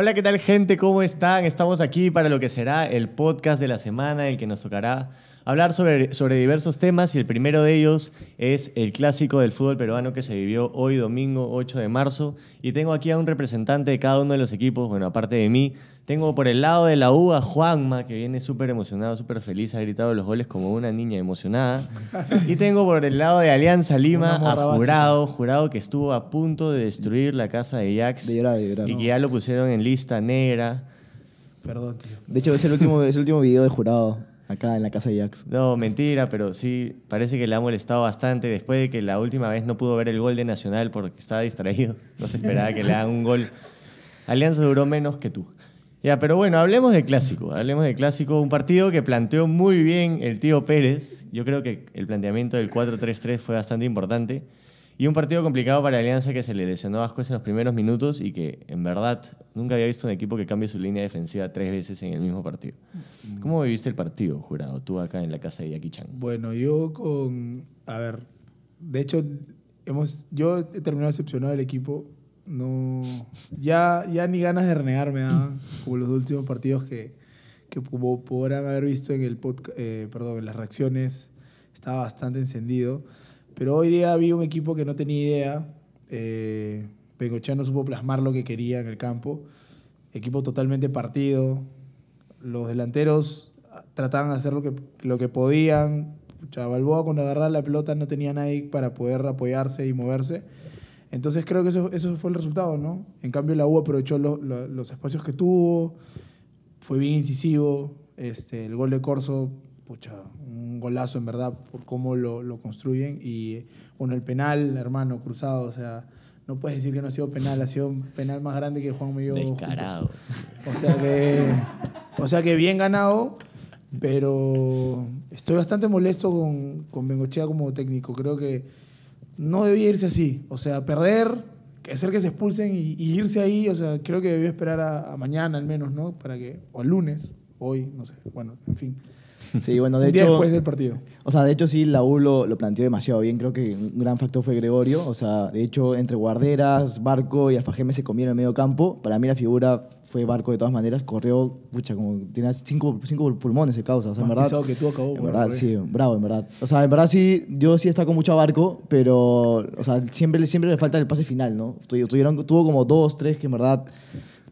Hola, ¿qué tal gente? ¿Cómo están? Estamos aquí para lo que será el podcast de la semana, el que nos tocará hablar sobre, sobre diversos temas y el primero de ellos es el clásico del fútbol peruano que se vivió hoy domingo 8 de marzo y tengo aquí a un representante de cada uno de los equipos, bueno, aparte de mí, tengo por el lado de la U a Juanma, que viene súper emocionado, súper feliz, ha gritado los goles como una niña emocionada. Y tengo por el lado de Alianza Lima a Jurado, Jurado que estuvo a punto de destruir la casa de Jax. De llorar, de llorar. Y que ya lo pusieron en lista negra. Perdón, tío. De hecho, es el último, es el último video de jurado acá en la casa de Jax. No, mentira, pero sí, parece que le ha molestado bastante después de que la última vez no pudo ver el gol de Nacional porque estaba distraído. No se esperaba que le hagan un gol. Alianza duró menos que tú. Ya, pero bueno, hablemos de clásico. Hablemos de clásico, un partido que planteó muy bien el tío Pérez. Yo creo que el planteamiento del 4-3-3 fue bastante importante. Y un partido complicado para Alianza que se le lesionó a Vasquez en los primeros minutos y que, en verdad, nunca había visto un equipo que cambie su línea defensiva tres veces en el mismo partido. ¿Cómo viviste el partido, jurado, tú acá en la casa de Jackie Chan? Bueno, yo con. A ver, de hecho, hemos, yo he terminado decepcionado del equipo. No. Ya, ya ni ganas de renegar me daban, como los últimos partidos que, que podrán haber visto en el podcast, perdón, en las reacciones, estaba bastante encendido. Pero hoy día vi un equipo que no tenía idea. Eh, no supo plasmar lo que quería en el campo. Equipo totalmente partido. Los delanteros trataban de hacer lo que, lo que podían. Balboa cuando agarraba la pelota no tenía nadie para poder apoyarse y moverse. Entonces creo que eso, eso fue el resultado, ¿no? En cambio la U aprovechó lo- lo- los espacios que tuvo, fue bien incisivo. Este, el gol de Corso, pucha, un golazo en verdad por cómo lo, lo construyen. Y bueno, el penal, hermano, cruzado, o sea, no puedes decir que no ha sido penal, ha sido un penal más grande que Juan Mello. Descarado. O sea que, o sea que bien ganado, pero estoy bastante molesto con, con Bengochea como técnico. Creo que no debía irse así. O sea, perder, hacer que se expulsen y, y irse ahí, o sea, creo que debió esperar a, a mañana al menos, ¿no? Para que, o al lunes, hoy, no sé. Bueno, en fin. Sí, bueno, de hecho, después del partido. o sea, de hecho sí, la U lo, lo planteó demasiado bien. Creo que un gran factor fue Gregorio. O sea, de hecho, entre Guarderas, Barco y Alfajeme se comieron el medio campo. Para mí la figura fue Barco de todas maneras. Corrió, pucha, como tiene cinco, cinco pulmones de causa. O sea, en Más verdad, que tú acabó. En verdad, sí, bravo, en verdad. O sea, en verdad sí, yo sí con mucho a Barco, pero, o sea, siempre, siempre le falta el pase final, ¿no? Tu- Tuvieron, tuvo como dos, tres que en verdad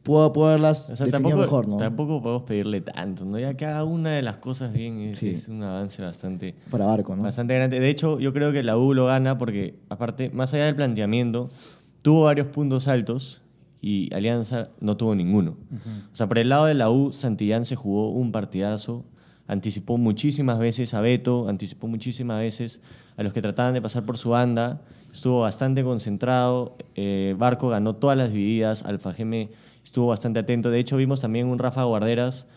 pudo haberlas O sea, tampoco, mejor, ¿no? tampoco podemos pedirle tanto, ¿no? Ya cada una de las cosas bien es, Sí. es un avance bastante, Para Barco, ¿no? bastante grande. De hecho, yo creo que la U lo gana porque, aparte, más allá del planteamiento, tuvo varios puntos altos y Alianza no tuvo ninguno. O sea, por el lado de la U, Santillán se jugó un partidazo, anticipó muchísimas veces a Beto, anticipó muchísimas veces a los que trataban de pasar por su banda, estuvo bastante concentrado, eh, Barco ganó todas las divididas, Alfa Geme estuvo bastante atento, de hecho vimos también un Rafa Guarderas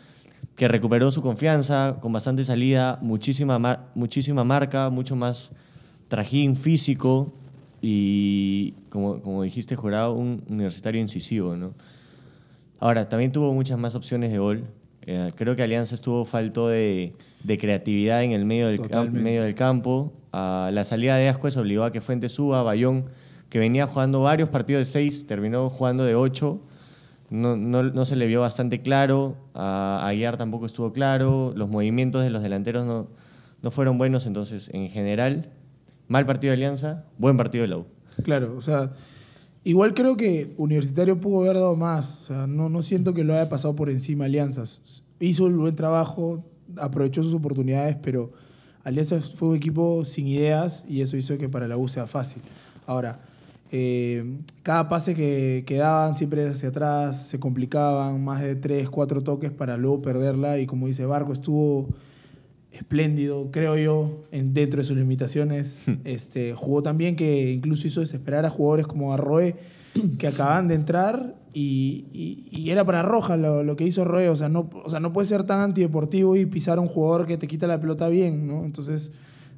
que recuperó su confianza con bastante salida, muchísima, mar- muchísima marca, mucho más trajín físico y, como, como dijiste, jurado, un universitario incisivo, ¿no? Ahora, también tuvo muchas más opciones de gol. Eh, creo que Alianza estuvo falto de, de creatividad en el medio del, Totalmente. medio del campo. Ah, la salida de Ascuez obligó a que Fuentes suba, Bayón, que venía jugando varios partidos de seis, terminó jugando de ocho. No, no, no se le vio bastante claro. A Aguiar tampoco estuvo claro. Los movimientos de los delanteros no, no fueron buenos. Entonces, en general, mal partido de Alianza, buen partido de la U. Claro, o sea, igual creo que Universitario pudo haber dado más. O sea, no, no siento que lo haya pasado por encima Alianzas. Hizo el buen trabajo, aprovechó sus oportunidades, pero Alianzas fue un equipo sin ideas y eso hizo que para la U sea fácil. Ahora, eh, cada pase que, que daban siempre hacia atrás, se complicaban, más de tres, cuatro toques para luego perderla y como dice Barco, estuvo espléndido, creo yo, en, dentro de sus limitaciones. este, jugó también que incluso hizo desesperar a jugadores como Arroe, que acaban de entrar y, y- y era para roja lo, lo que hizo Arroe. O sea, no, o sea, no puede ser tan antideportivo y pisar a un jugador que te quita la pelota bien, ¿no? Entonces,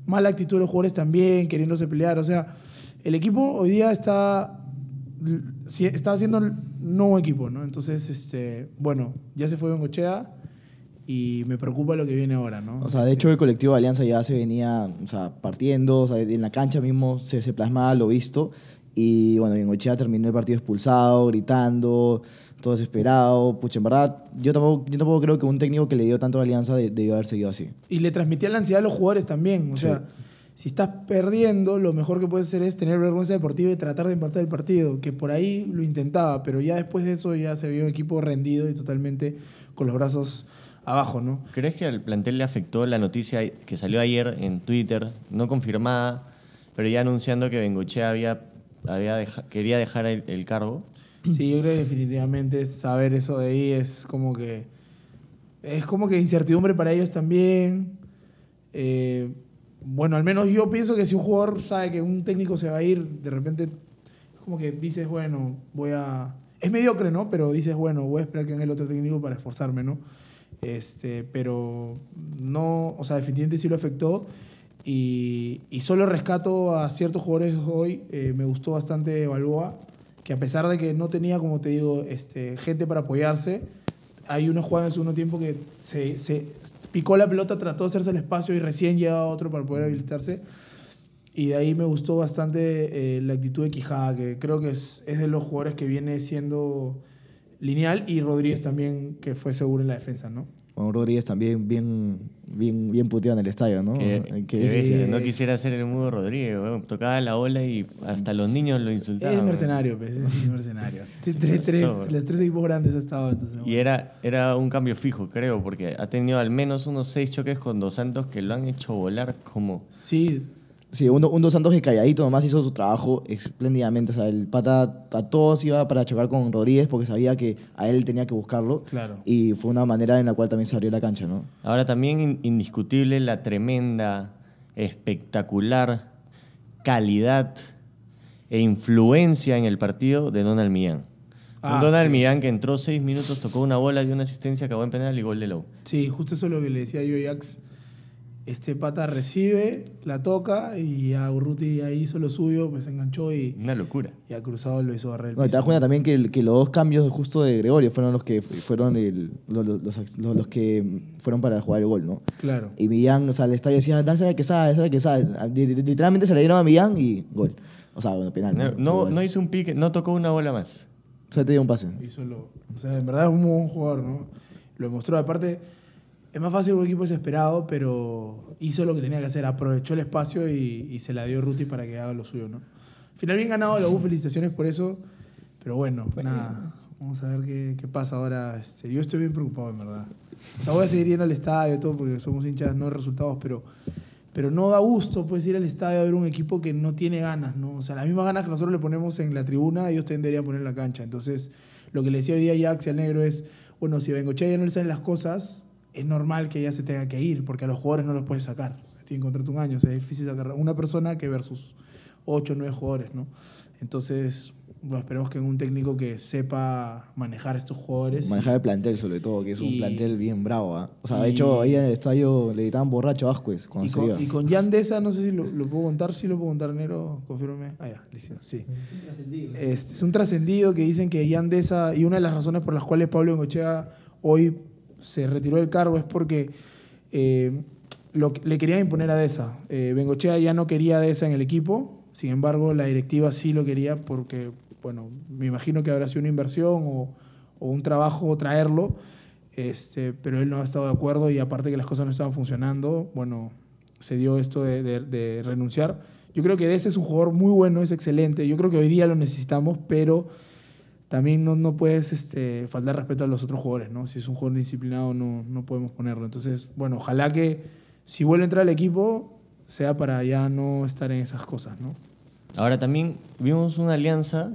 mala actitud de los jugadores también, queriéndose pelear. O sea, el equipo hoy día está está haciendo el nuevo equipo, ¿no? Entonces, este, bueno, ya se fue Bengochea y me preocupa lo que viene ahora, ¿no? O sea, de hecho el colectivo de Alianza ya se venía o sea, partiendo, o sea, en la cancha mismo se, se plasmaba lo visto. Y bueno, Bengochea terminó el partido expulsado, gritando, todo desesperado. Pucha, en verdad, yo tampoco, yo tampoco creo que un técnico que le dio tanto a Alianza de- debió haber seguido así. Y le transmitía la ansiedad a los jugadores también. O Sí. sea, si estás perdiendo, lo mejor que puedes hacer es tener vergüenza deportiva y tratar de empatar el partido. Que por ahí lo intentaba, pero ya después de eso ya se vio un equipo rendido y totalmente con los brazos abajo, ¿no? ¿Crees que al plantel le afectó la noticia que salió ayer en Twitter, no confirmada, pero ya anunciando que Bengochea había, había deja- quería dejar el, el cargo? Sí, yo creo que definitivamente saber eso de ahí es como que. Es como que incertidumbre para ellos también. Eh, bueno, al menos yo pienso que si un jugador sabe que un técnico se va a ir, de repente como que dices, bueno, voy a. Es mediocre, ¿no? Pero dices, bueno, voy a esperar que venga el otro técnico para esforzarme, ¿no? Este, pero no, o sea, definitivamente sí lo afectó. Y, y solo rescato a ciertos jugadores hoy. eh, me gustó bastante Balboa, que a pesar de que no tenía, como te digo, este, gente para apoyarse, hay una jugada en el segundo tiempo que se picó la pelota, trató de hacerse el espacio y recién llegaba otro para poder habilitarse. Y de ahí me gustó bastante eh, la actitud de Quijada, que creo que es, es de los jugadores que viene siendo lineal, y Rodríguez también, que fue seguro en la defensa, ¿no? Juan Rodríguez también bien, bien, bien puteado en el estadio, ¿no? Que, Que que es- bestia, sí. no quisiera ser el mudo Rodríguez, weón. tocaba la ola y hasta los niños lo insultaban. Es mercenario, pues, es mercenario. Sí, tres, tres, pasó, los tres equipos grandes ha estado, entonces. Y era, era un cambio fijo, creo, porque ha tenido al menos unos seis choques con Dos Santos que lo han hecho volar como... Sí, Sí, un, un Dos Santos que calladito nomás hizo su trabajo espléndidamente. O sea, el pata a todos iba para chocar con Rodríguez porque sabía que a él tenía que buscarlo. Claro. Y fue una manera en la cual también se abrió la cancha, ¿no? Ahora también in- indiscutible la tremenda, espectacular calidad e influencia en el partido de Donald Millán. Ah, un Donald sí. Millán que entró seis minutos, tocó una bola, dio una asistencia, acabó en penal y gol de Lowe. Sí, justo eso es lo que le decía yo a Jax. Este pata recibe, la toca y a Urruti ahí hizo lo suyo, pues se enganchó y, Una locura. y a Cruzado lo hizo barrer el No, y te das cuenta también que, el- que los dos cambios justo de Gregorio fueron los que fueron el- los, los- los- los que fueron para jugar el gol, ¿no? Claro. Y Millán, o sea, el estadio decía, dásela que sabe, dásela que sabe. Literalmente se le dieron a Millán y gol. O sea, bueno, penal. No, no, no hizo un pique, no tocó una bola más. O sea, te dio un pase. Hizo lo- o sea, en verdad es un muy buen jugador, ¿no? Lo demostró. Aparte, es más fácil un equipo desesperado, pero hizo lo que tenía que hacer. Aprovechó el espacio y, y se la dio Ruti para que haga lo suyo, ¿no? Al final, bien ganado la U, felicitaciones por eso. Pero bueno, nada. Vamos a ver qué, qué pasa ahora. Este, yo estoy bien preocupado, en verdad. O sea, voy a seguir yendo al estadio y todo porque somos hinchas, no de resultados, pero, pero no da gusto pues, ir al estadio a ver un equipo que no tiene ganas, ¿no? O sea, las mismas ganas que nosotros le ponemos en la tribuna, ellos también deberían poner en la cancha. Entonces, lo que le decía hoy día a Jax y al negro es, bueno, si Bengochea ya no le salen las cosas, es normal que ya se tenga que ir, porque a los jugadores no los puedes sacar. Tienen contrato un año, o sea, es difícil sacar una persona que versus ocho o nueve jugadores, ¿no? Entonces, bueno, esperemos que un técnico que sepa manejar estos jugadores. Manejar el plantel, sobre todo, que es un Y- plantel bien bravo. ¿ah? O sea, de y- hecho, ahí en el estadio le gritaban borracho a Vázquez cuando Y se con, iba. y con Jan Deza, no sé si lo, lo puedo contar, sí lo puedo contar, Nero, confírmame. Ah, ya, listo, sí. Este, es un trascendido que dicen que Jan Deza, y una de las razones por las cuales Pablo Bengochea hoy se retiró del cargo es porque eh, lo, le querían imponer a Deza. Eh, Bengochea ya no quería a Deza en el equipo, sin embargo, la directiva sí lo quería porque, bueno, me imagino que habrá sido una inversión o, un trabajo traerlo, este, pero él no ha estado de acuerdo y aparte que las cosas no estaban funcionando, bueno, se dio esto de, de- de renunciar. Yo creo que Deza es un jugador muy bueno, es excelente. Yo creo que hoy día lo necesitamos, pero también no, no puedes este, faltar respeto a los otros jugadores, ¿no? Si es un jugador disciplinado, no, no podemos ponerlo. Entonces, bueno, ojalá que si vuelve a entrar al equipo, sea para ya no estar en esas cosas, ¿no? Ahora también vimos una alianza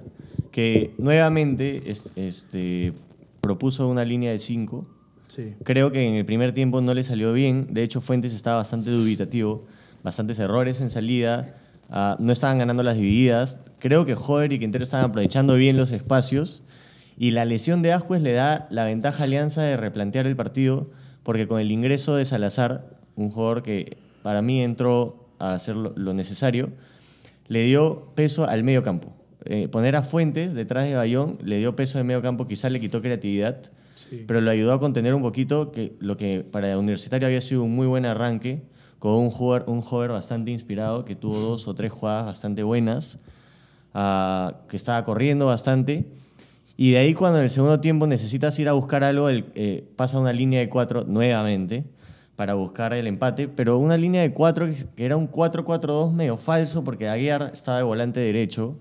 que nuevamente es- este, propuso una línea de cinco. Sí. Creo que en el primer tiempo no le salió bien. De hecho, Fuentes estaba bastante dubitativo, bastantes errores en salida. Ah, no estaban ganando las divididas. Creo que Joder y Quintero estaban aprovechando bien los espacios. Y la lesión de Ascuez le da la ventaja a Alianza de replantear el partido, porque con el ingreso de Salazar, un jugador que para mí entró a hacer lo, necesario, le dio peso al medio campo. Eh, poner a Fuentes detrás de Bayón le dio peso de medio campo, quizás le quitó creatividad, Sí. pero lo ayudó a contener un poquito que lo que para Universitario había sido un muy buen arranque, con un jugador, un bastante inspirado que tuvo dos o tres jugadas bastante buenas, ah, que estaba corriendo bastante. Y de ahí cuando en el segundo tiempo necesitas ir a buscar algo, el, eh, pasa una línea de cuatro nuevamente para buscar el empate, pero una línea de cuatro que era un 4-4-2 medio falso porque Aguiar estaba de volante derecho,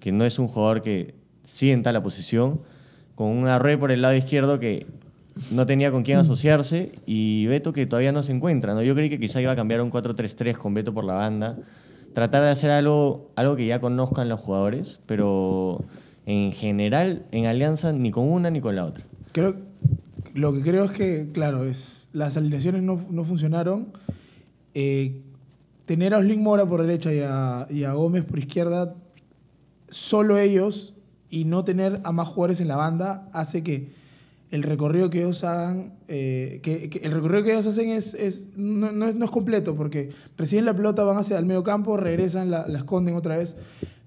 que no es un jugador que sienta la posición, con un arroyo por el lado izquierdo que no tenía con quién asociarse y Beto que todavía no se encuentra. ¿no? Yo creí que quizá iba a cambiar a un 4-3-3 con Beto por la banda, tratar de hacer algo, algo que ya conozcan los jugadores, pero en general en Alianza ni con una ni con la otra. Creo, lo que creo es que, claro, es, las alineaciones no, no funcionaron. Eh, tener a Oslin Mora por derecha y a, y a Gómez por izquierda, solo ellos, y no tener a más jugadores en la banda, hace que el recorrido que ellos hagan, eh, que, el recorrido que ellos hacen es, es- no, no es, no es completo, porque reciben la pelota, van hacia el medio campo, regresan, la, la esconden otra vez.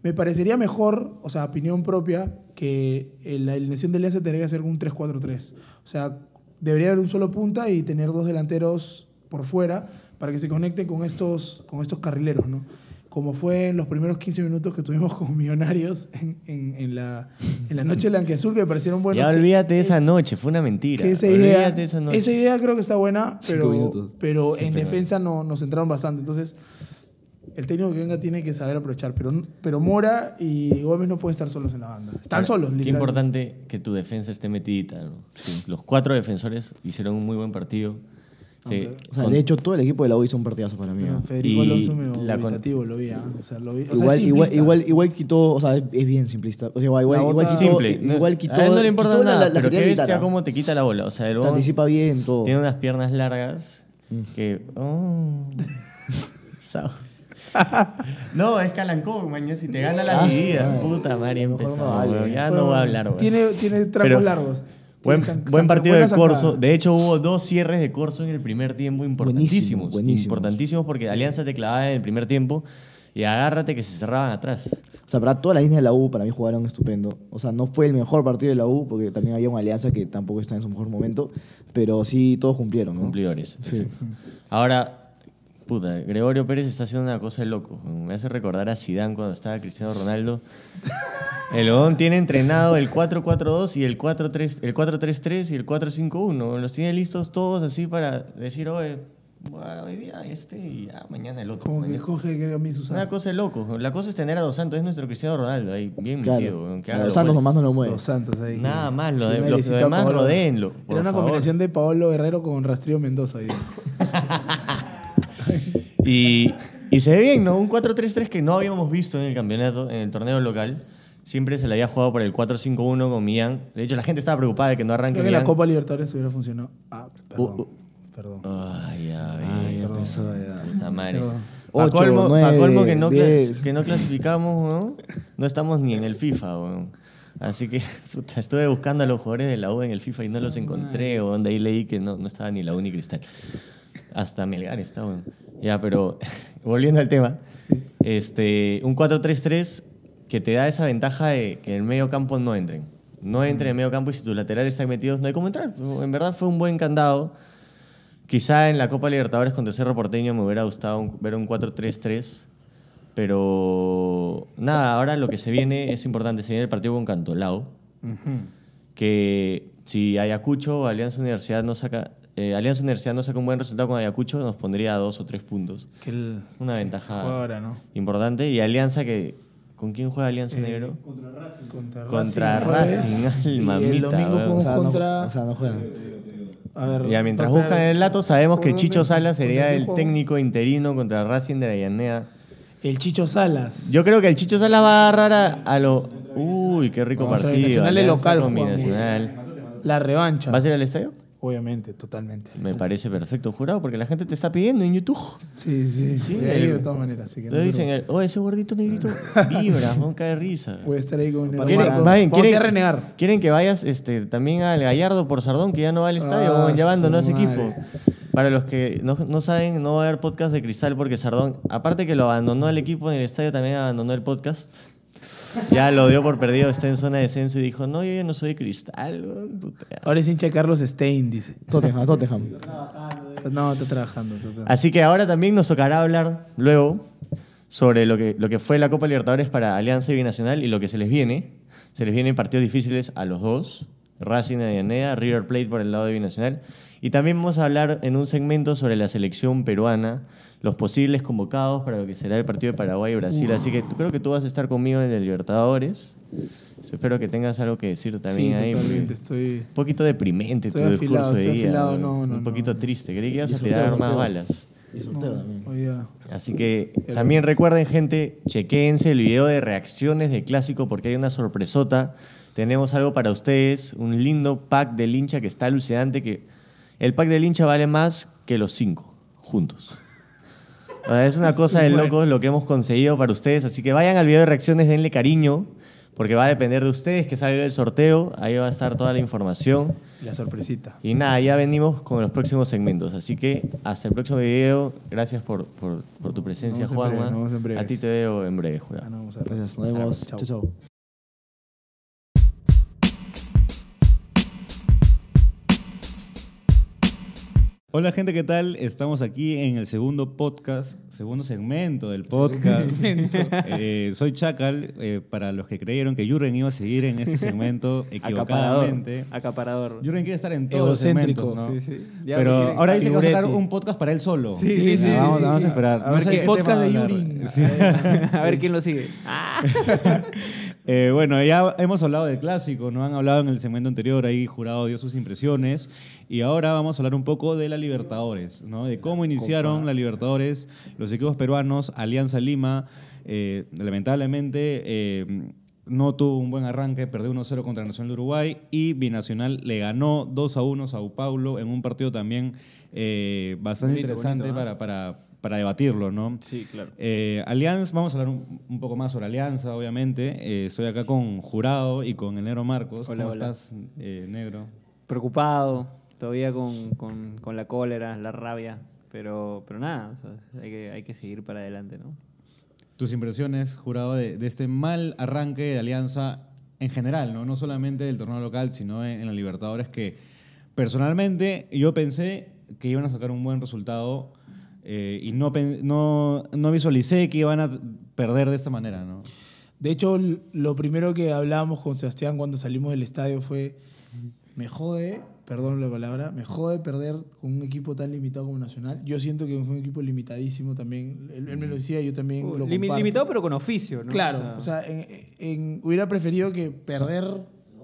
Me parecería mejor, o sea, opinión propia, que eh, la alineación de Alianza tendría que ser un 3-4-3. O sea, debería haber un solo punta y tener dos delanteros por fuera para que se conecten con estos, con estos carrileros, ¿no? Como fue en los primeros 15 minutos que tuvimos con Millonarios en, en- en la, en la noche blanqueazul, que me parecieron buenos. ya olvídate de esa noche, fue una mentira. que esa idea, olvídate de esa noche. esa idea creo que está buena, pero, pero Sí, en pero- defensa no, nos centraron bastante. Entonces, el técnico que venga tiene que saber aprovechar. Pero, pero Mora y Gómez no pueden estar solos en la banda. Están Ahora, solos, Qué importante que tu defensa esté metidita. ¿no? Sí, Los cuatro defensores hicieron un muy buen partido. Aunque- O sea, con- de hecho, todo el equipo de la U hizo un partidazo para mí. ¿no? Federico Alonso la con- lo vi. ¿ah? O sea, lo vi. O sea, Igual, es igual, igual, igual quitó, o sea, es, bien simplista. O sea, igual, igual, igual quitó, Simple. No- igual quitó, a él no le importa nada, la, la pero que qué bestia cómo te quita la bola. O sea, el Te anticipa bien todo. tiene unas piernas largas Mm. que... oh, no, es Calancón, mañana. Si te gana la Ah, vida, sí. puta madre, no empezó, weón. Ya Bueno, no voy a hablar. Tiene, tiene trapos Pero- largos. Buen, san- buen partido de Corso. De hecho, hubo dos cierres de Corso en el primer tiempo importantísimos. buenísimos. Importantísimos porque Alianza te clavaba en el primer tiempo y agárrate que se cerraban atrás. O sea, para toda la línea de la U para mí jugaron estupendo. O sea, no fue el mejor partido de la U porque también había una alianza que tampoco está en su mejor momento, pero sí todos cumplieron, ¿no? Cumplidores. Sí. Ahora, puta, Gregorio Pérez está haciendo una cosa de loco. Me hace recordar a Zidane cuando estaba Cristiano Ronaldo. El Odón tiene entrenado el 4-4-2 y el 4-3 el 4-3-3 y el 4-5-1. Los tiene listos todos así para decir, oye, bueno, hoy día este y ya mañana el otro. Como que mañana". escoge que a mí Susana. Una cosa de loco. La cosa es tener a Dos Santos, es nuestro Cristiano Ronaldo ahí, bien Claro. metido. que haga los Santos nomás no lo mueve. Los Santos ahí. Nada más, lo, de- lo- lo demás rodéenlo. Era una favor. combinación de Paolo Guerrero con Rastrillo Mendoza. ahí. Y, y se ve bien, ¿no? Un 4-3-3 que no habíamos visto en el campeonato, en el torneo local. Siempre se le había jugado por el 4-5-1 con Millán. De hecho, la gente estaba preocupada de que no arranque Creo que la. Copa Libertadores hubiera funcionado. Ah, perdón. Uh, uh. Perdón. Ay, ya, Ay, ya empezó, ya. Puta madre. Perdón. Pa' Ocho, colmo, pa' colmo que, no que no clasificamos, ¿no? No estamos ni en el FIFA, weón. Así que, puta, estuve buscando a los jugadores de la U en el FIFA y no los encontré, weón. De ahí leí que no, no estaba ni la U ni Cristal. Hasta Melgar está, weón. Ya, pero volviendo al tema. Este, un 4-3-3 que te da esa ventaja de que en el medio campo no entren. No entren en el medio campo y si tus laterales están metidos no hay cómo entrar. En verdad fue un buen candado. Quizá en la Copa Libertadores contra Cerro Porteño me hubiera gustado un- ver un 4-3-3. Pero nada, ahora lo que se viene es importante. Se viene el partido con Cantolao. Que si Ayacucho, Alianza Universidad no saca, eh, Alianza Universidad no saca un buen resultado con Ayacucho, nos pondría a dos o tres puntos. Que el Una ventaja juega ahora, ¿no? importante. Y Alianza que. ¿Con quién juega Alianza Negro? Contra, Contra jueves, Racing, y mamita, El domingo weón. O sea, no, contra. o sea, no juegan. a ver, Ya mientras buscan el dato, sabemos que ¿Por Chicho Salas sería el técnico interino contra Racing de Avellaneda. El Chicho Salas. Yo creo que el Chicho Salas va a agarrar a, a lo. Uy, qué rico Contra partido. De Alianza local. La revancha. ¿Vas a ir al estadio? Obviamente, totalmente. Me parece perfecto, jurado, porque la gente te está pidiendo en YouTube. Sí, sí, Sí, sí. Voy a ir el- de todas maneras. Así que no dicen, oh, ese gordito negrito vibra, no cae de risa. Voy a estar ahí con el ¿Quieren, a quieren- ir a renegar. quieren que vayas este, también al Gallardo por Sardón, que ya no va al estadio, Ah, ya abandonó ese equipo. Para los que no, no saben, no va a haber podcast de Cristal porque Sardón, aparte que lo abandonó el equipo en el estadio, también abandonó el podcast. Ya lo dio por perdido, está en zona de descenso y dijo, no, yo ya no soy de Cristal. puta". Ahora es hincha de Carlos Stein, dice. Tottenham, Tottenham. No, está trabajando. está trabajando. Así que ahora también nos tocará hablar luego sobre lo que, lo que fue la Copa Libertadores para Alianza y Binacional y lo que se les viene. Se les vienen partidos difíciles a los dos. Racing de Avellaneda, River Plate por el lado de Binacional. Y también vamos a hablar en un segmento sobre la selección peruana, los posibles convocados para lo que será el partido de Paraguay y Brasil. Así que tú- creo que tú vas a estar conmigo en el Libertadores. Espero que tengas algo que decir también sí, ahí. Estoy... un poquito deprimente Estoy tu afilado, discurso de estoy día. afilado, ¿no? no, un poquito no. triste. Creí que ibas a tirar más balas. Día- Así que también recuerden, gente, chequéense el video de reacciones de clásico porque hay una sorpresota. Tenemos algo para ustedes, un lindo pack del hincha que está alucinante. Que el pack del hincha vale más que los cinco juntos. O sea, Es una cosa de Bueno. locos lo que hemos conseguido para ustedes. Así que vayan al video de reacciones, denle cariño, porque va a depender de ustedes que salga el sorteo. Ahí va a estar toda la información. La sorpresita. Y nada, ya venimos con los próximos segmentos. Así que hasta el próximo video. Gracias por, por, por tu presencia, Nos vemos en breve, Juanma. nos vemos en breves. A ti te veo en breve, jurado. Ah, no, vamos a ver. Gracias, nos vemos. Chao, chao. Hola gente, ¿qué tal? Estamos aquí en el segundo podcast, segundo segmento del podcast. Eh, soy Chacal, eh, para los que creyeron que Jurgen iba a seguir en este segmento Acaparador. equivocadamente. Acaparador. Jurgen quiere estar en todos los Egocéntrico. segmentos, ¿no? Sí, sí. Ya, Pero ahora dice que va a sacar un podcast para él solo. Sí, sí, vamos, sí, vamos a esperar. A ver sé qué podcast de va a. A ver quién lo sigue. Ah. Eh, bueno, ya hemos hablado del clásico, nos han hablado en el segmento anterior, ahí Jurado dio sus impresiones y ahora vamos a hablar un poco de la Libertadores, ¿no? de cómo iniciaron la Libertadores los equipos peruanos, Alianza Lima, eh, lamentablemente eh, no tuvo un buen arranque, perdió 1-0 contra Nacional de Uruguay y Binacional le ganó 2-1 a Sao Paulo en un partido también bastante Bonito, interesante bonito, ¿ah? para, para, para debatirlo, ¿no? Sí, claro. Eh, Alianza, vamos a hablar un, un poco más sobre Alianza, obviamente. Eh, estoy acá con Jurado y con el negro Marcos. Hola, ¿Cómo hola. estás, eh, negro? Preocupado, todavía con, con- con la cólera, la rabia. Pero, pero nada, o sea, hay, que, hay que seguir para adelante, ¿no? Tus impresiones, Jurado, de, de este mal arranque de Alianza en general, no, no solamente del torneo local, sino en, en la Libertadores, que personalmente yo pensé que iban a sacar un buen resultado eh, y no, no, no visualicé que iban a perder de esta manera, ¿no? De hecho, lo primero que hablábamos con Sebastián cuando salimos del estadio fue, me jode, perdón la palabra, me jode perder con un equipo tan limitado como Nacional. Yo siento que fue un equipo limitadísimo también. Él, él me lo decía, yo también Uh, lo comparto. limitado pero con oficio, ¿no? Claro, o sea, en- en- hubiera preferido que perder,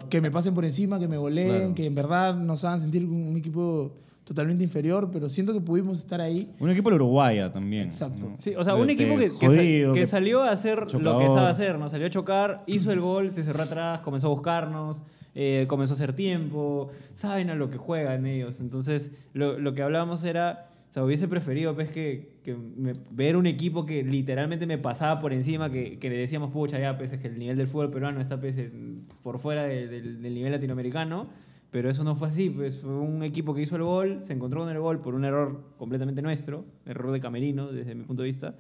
que me pasen por encima, que me goleen, Claro. que en verdad nos hagan sentir un, un equipo totalmente inferior, pero siento que pudimos estar ahí. Un equipo de Uruguaya también. Exacto. ¿no? Sí, o sea, De- un de equipo que, que sa- jodido, que que- salió a hacer lo que sabe hacer, ¿no? Salió a chocar, hizo el gol, se cerró atrás, comenzó a buscarnos, eh, comenzó a hacer tiempo, saben a lo que juegan ellos. Entonces, lo, lo que hablábamos era, o sea, hubiese preferido pues, que, que me- ver un equipo que literalmente me pasaba por encima, que, que le decíamos, pucha, ya, pues es que el nivel del fútbol peruano está pues, en- por fuera de- del, del nivel latinoamericano. Pero eso no fue así, pues fue un equipo que hizo el gol, se encontró con el gol por un error completamente nuestro, error de Camerino desde mi punto de vista.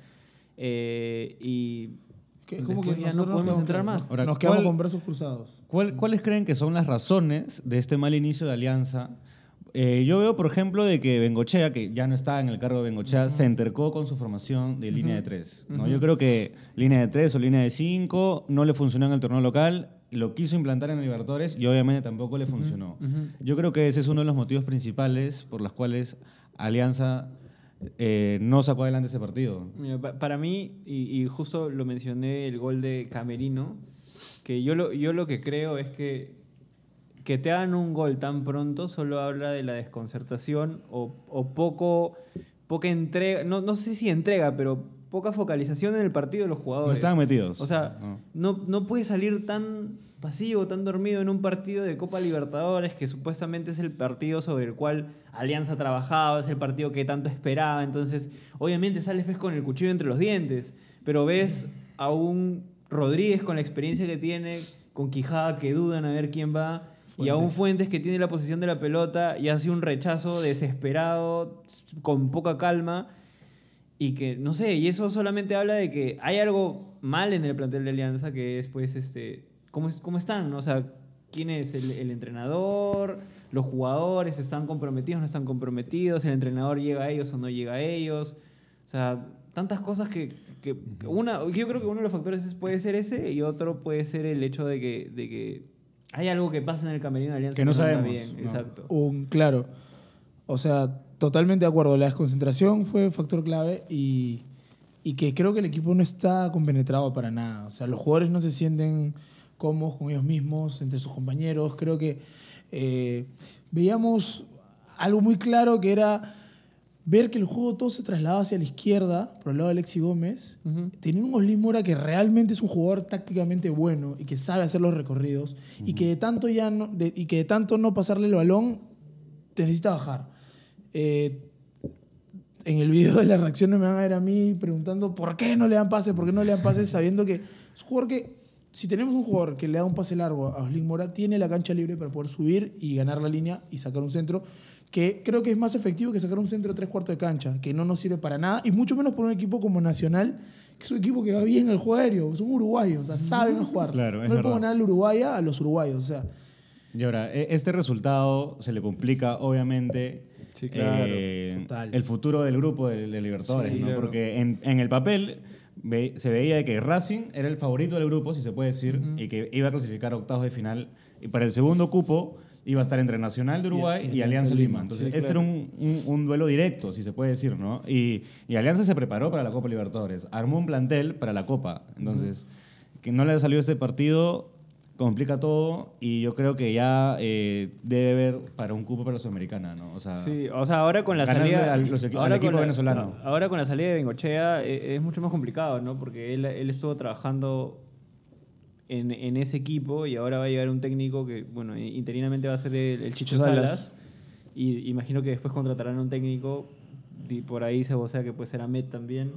Eh, y es como que ya no nos podemos entrar más. Ahora, nos quedamos ¿cuál- con brazos cruzados. ¿Cuál- ¿Cuáles creen que son las razones de este mal inicio de Alianza? Eh, yo veo, por ejemplo, de que Bengochea, que ya no está en el cargo de Bengochea, se entercó con su formación de línea de tres. ¿no? Yo creo que línea de tres o línea de cinco no le funcionó en el torneo local, lo quiso implantar en Libertadores y obviamente tampoco le funcionó. Yo creo que ese es uno de los motivos principales por los cuales Alianza eh, no sacó adelante ese partido. Mira, pa- Para mí, y, y justo lo mencioné, el gol de Camerino, que yo lo, yo lo que creo es que que te hagan un gol tan pronto solo habla de la desconcertación o, o poco, poca entrega, no, no sé si entrega, pero poca focalización en el partido de los jugadores. No estaban metidos. O sea, No. no, no puedes salir tan pasivo, tan dormido en un partido de Copa Libertadores, que supuestamente es el partido sobre el cual Alianza trabajaba, es el partido que tanto esperaba. Entonces, obviamente sales ves con el cuchillo entre los dientes, pero ves a un Rodríguez con la experiencia que tiene, con Quijada que dudan a ver quién va, y a un Fuentes que tiene la posición de la pelota y hace un rechazo desesperado, con poca calma. Y que, no sé, y eso solamente habla de que hay algo mal en el plantel de Alianza, que es, pues, este, ¿cómo, es- cómo están? no? O sea, ¿quién es el, el entrenador? ¿Los jugadores están comprometidos no están comprometidos? ¿El entrenador llega a ellos o no llega a ellos? O sea, tantas cosas que, que, que una, yo creo que uno de los factores es- puede ser ese y otro puede ser el hecho de que, de que hay algo que pasa en el camerino de Alianza Que no anda sabemos, bien. ¿no? Exacto. Un, claro. O sea, totalmente de acuerdo. La desconcentración fue factor clave y, y que creo que el equipo no está compenetrado para nada. O sea, los jugadores no se sienten cómodos con ellos mismos, entre sus compañeros. Creo que eh, veíamos algo muy claro que era ver que el juego todo se trasladaba hacia la izquierda, por el lado de Alexi Gómez. Ujú. Teniendo un Oslin Mora que realmente es un jugador tácticamente bueno y que sabe hacer los recorridos y que de tanto ya no, de- y que de tanto no pasarle el balón te necesita bajar. Eh, en el video de la reacción no me van a ver a mí preguntando por qué no le dan pase, por qué no le dan pase, sabiendo que es un jugador que, si tenemos un jugador que le da un pase largo a Oslin Mora, tiene la cancha libre para poder subir y ganar la línea y sacar un centro, que creo que es más efectivo que sacar un centro de tres cuartos de cancha, que no nos sirve para nada, y mucho menos por un equipo como Nacional, que es un equipo que va bien al juego aéreo, son uruguayos, o sea, saben a jugar. Claro, no le verdad. pongo nada al uruguaya a los uruguayos, o sea. Y ahora, e- este resultado se le complica, obviamente, Sí, claro. eh, Total. el futuro del grupo de, de Libertadores, Sí, ¿no? claro. Porque en, en el papel ve- se veía que Racing era el favorito del grupo, si se puede decir, y que iba a clasificar a octavos de final. Y para el segundo cupo iba a estar entre Nacional de Uruguay y, y Alianza Lima. Lima. Entonces, Sí, este claro. era un, un- un duelo directo, si se puede decir, ¿no? Y, y Alianza se preparó para la Copa Libertadores, armó un plantel para la Copa. Entonces, que no le ha salido este partido complica todo y yo creo que ya eh, debe haber para un cupo para la Sudamericana, ¿no? O sea, Sí, o sea, ahora con la salida. al- los equi- al ahora equipo con la- venezolano. Ahora con la salida de Bengochea eh, es mucho más complicado, ¿no? Porque él, él estuvo trabajando en, en ese equipo y ahora va a llegar un técnico que, bueno, interinamente va a ser el, el Chicho Chicho Salas. Salas. Y imagino que después contratarán a un técnico. Y por ahí se vocea que puede ser Ahmed también.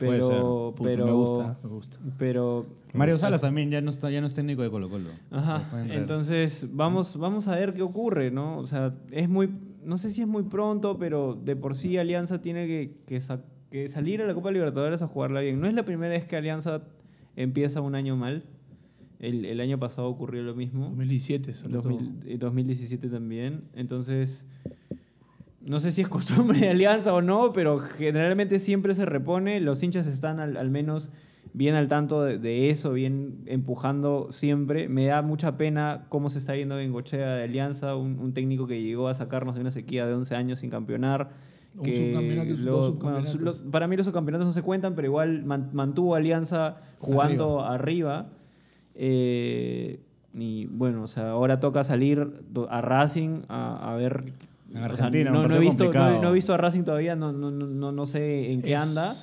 Pero, Puede ser. Puta, pero, me gusta, me gusta. Pero Mario Salas también ya no está ya no es técnico de Colo Colo. Ajá, entonces vamos, vamos a ver qué ocurre, ¿no? O sea, es muy, no sé si es muy pronto, pero de por sí Alianza tiene que, que sa- que salir a la Copa Libertadores a jugarla bien. No es la primera vez que Alianza empieza un año mal. El, el año pasado ocurrió lo mismo. 2017, sobre 2000 todo. y 2017 también. Entonces, no sé si es costumbre de Alianza o no, pero generalmente siempre se repone. Los hinchas están al, al menos bien al tanto de, de eso, bien empujando siempre. Me da mucha pena cómo se está yendo Bengochea de Alianza, un, un técnico que llegó a sacarnos de una sequía de 11 años sin campeonar. Un que lo- dos bueno, los- para mí los subcampeonatos no se cuentan, pero igual man- mantuvo Alianza jugando arriba. Eh, y bueno, o sea, ahora toca salir a Racing a, a ver. En o sea, Argentina, un no, no he visto, no, complicado. no he visto a Racing todavía, no, no, no, no, no sé en qué Es- anda.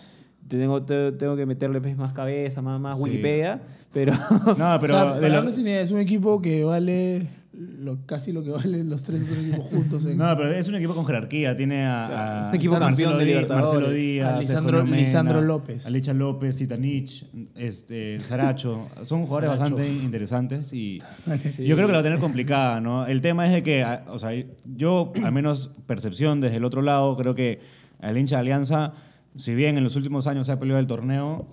Tengo, te- tengo que meterle pues, más cabeza, más, más Sí. Wikipedia, pero No, pero o sea, de idea, es un equipo que vale lo, casi lo que valen los tres otros equipos juntos. En, No, pero es un equipo con jerarquía. Tiene a, a es un equipo Marcelo campeón de Di- Libertadores. Marcelo Díaz, A Lisandro- Sergio Mena, Lisandro López. a Licha López, Titanich, este, Saracho. Son jugadores Saracho. bastante interesantes y Sí. yo creo que la va a tener complicada, ¿no? El tema es de que, a- o sea, yo, al menos percepción desde el otro lado, creo que al hincha de Alianza, si bien en los últimos años se ha peleado el torneo,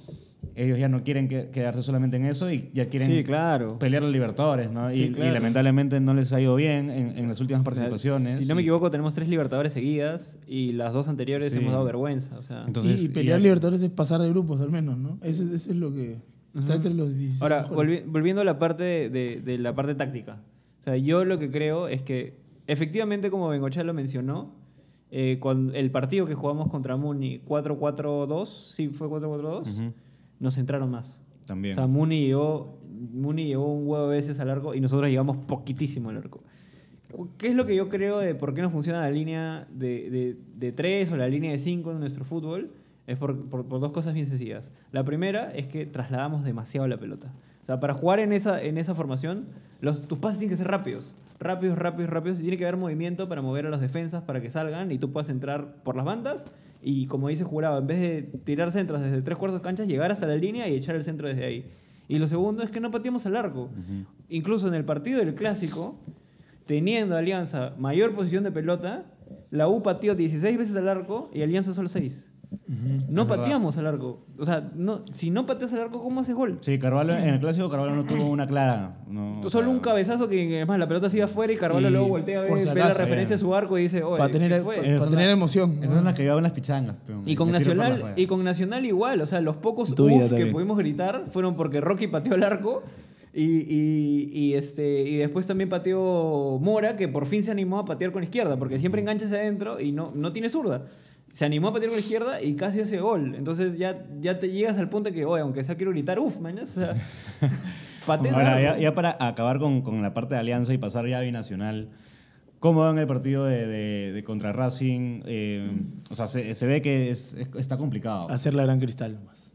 ellos ya no quieren que- quedarse solamente en eso y ya quieren sí, claro. pelear a los Libertadores, ¿no? Y, Sí, y claro. lamentablemente no les ha ido bien en, en las últimas participaciones. Si no me Y- equivoco, tenemos tres Libertadores seguidas y las dos anteriores Sí. hemos dado vergüenza. O sea. Entonces, y, y pelear y- Libertadores es pasar de grupos, al menos, ¿no? Ese es lo que está Ujú. entre los 16 Ahora, volvi- volviendo a la parte de, de- de la parte táctica. O sea, yo lo que creo es que, efectivamente, como Bengochea lo mencionó, eh, con el partido que jugamos contra Muni 4-4-2, sí, fue 4-4-2, Ujú. Nos entraron más. También. O sea, Muni llegó, Muni llegó un huevo de veces al arco y nosotros llegamos poquitísimo al arco. ¿Qué es lo que yo creo de por qué no funciona la línea de, de, de 3 o la línea de 5 en nuestro fútbol? Es por, por- por dos cosas bien sencillas. La primera es que trasladamos demasiado la pelota. O sea, para jugar en esa, en esa formación, los, tus pases tienen que ser rápidos. Rápidos, rápidos, rápidos. Y tiene que haber movimiento para mover a las defensas para que salgan y tú puedas entrar por las bandas. Y como dice Jurado, en vez de tirar centros desde tres cuartos de cancha, llegar hasta la línea y echar el centro desde ahí. Y lo segundo es que no pateamos al arco. Incluso en el partido del Clásico, teniendo Alianza mayor posición de pelota, la U pateó 16 veces al arco y Alianza solo 6. No pateamos al arco. O sea, no, si no pateas al arco, ¿cómo haces gol? Sí, Carvalho, en el clásico Carvalho no tuvo una clara. No, Solo sea, un cabezazo que, además, la pelota se iba afuera y Carvalho Y luego voltea a ver, por si ve la referencia eh. de su arco y dice, oye, Para tener, ¿qué pa- fue? para tener emoción. Esas son las que llevaban las pichangas. Y con, Nacional, y con Nacional igual, o sea, los pocos vida uf que pudimos gritar fueron porque Rocky pateó el arco y, y- y, este, y después también pateó Mora, que por fin se animó a patear con izquierda, porque siempre engancha hacia adentro y no, no tiene zurda. Se animó a patear con izquierda y casi hace gol. Entonces ya, ya te llegas al punto de que, oye, aunque sea quiero gritar, uff, man, o sea, Ahora, ya, ya para acabar con, con la parte de Alianza y pasar ya a Binacional, ¿cómo van el partido de, de- de contra Racing? Eh, o sea, se, se ve que es- es- está complicado. Hacer la gran cristal nomás.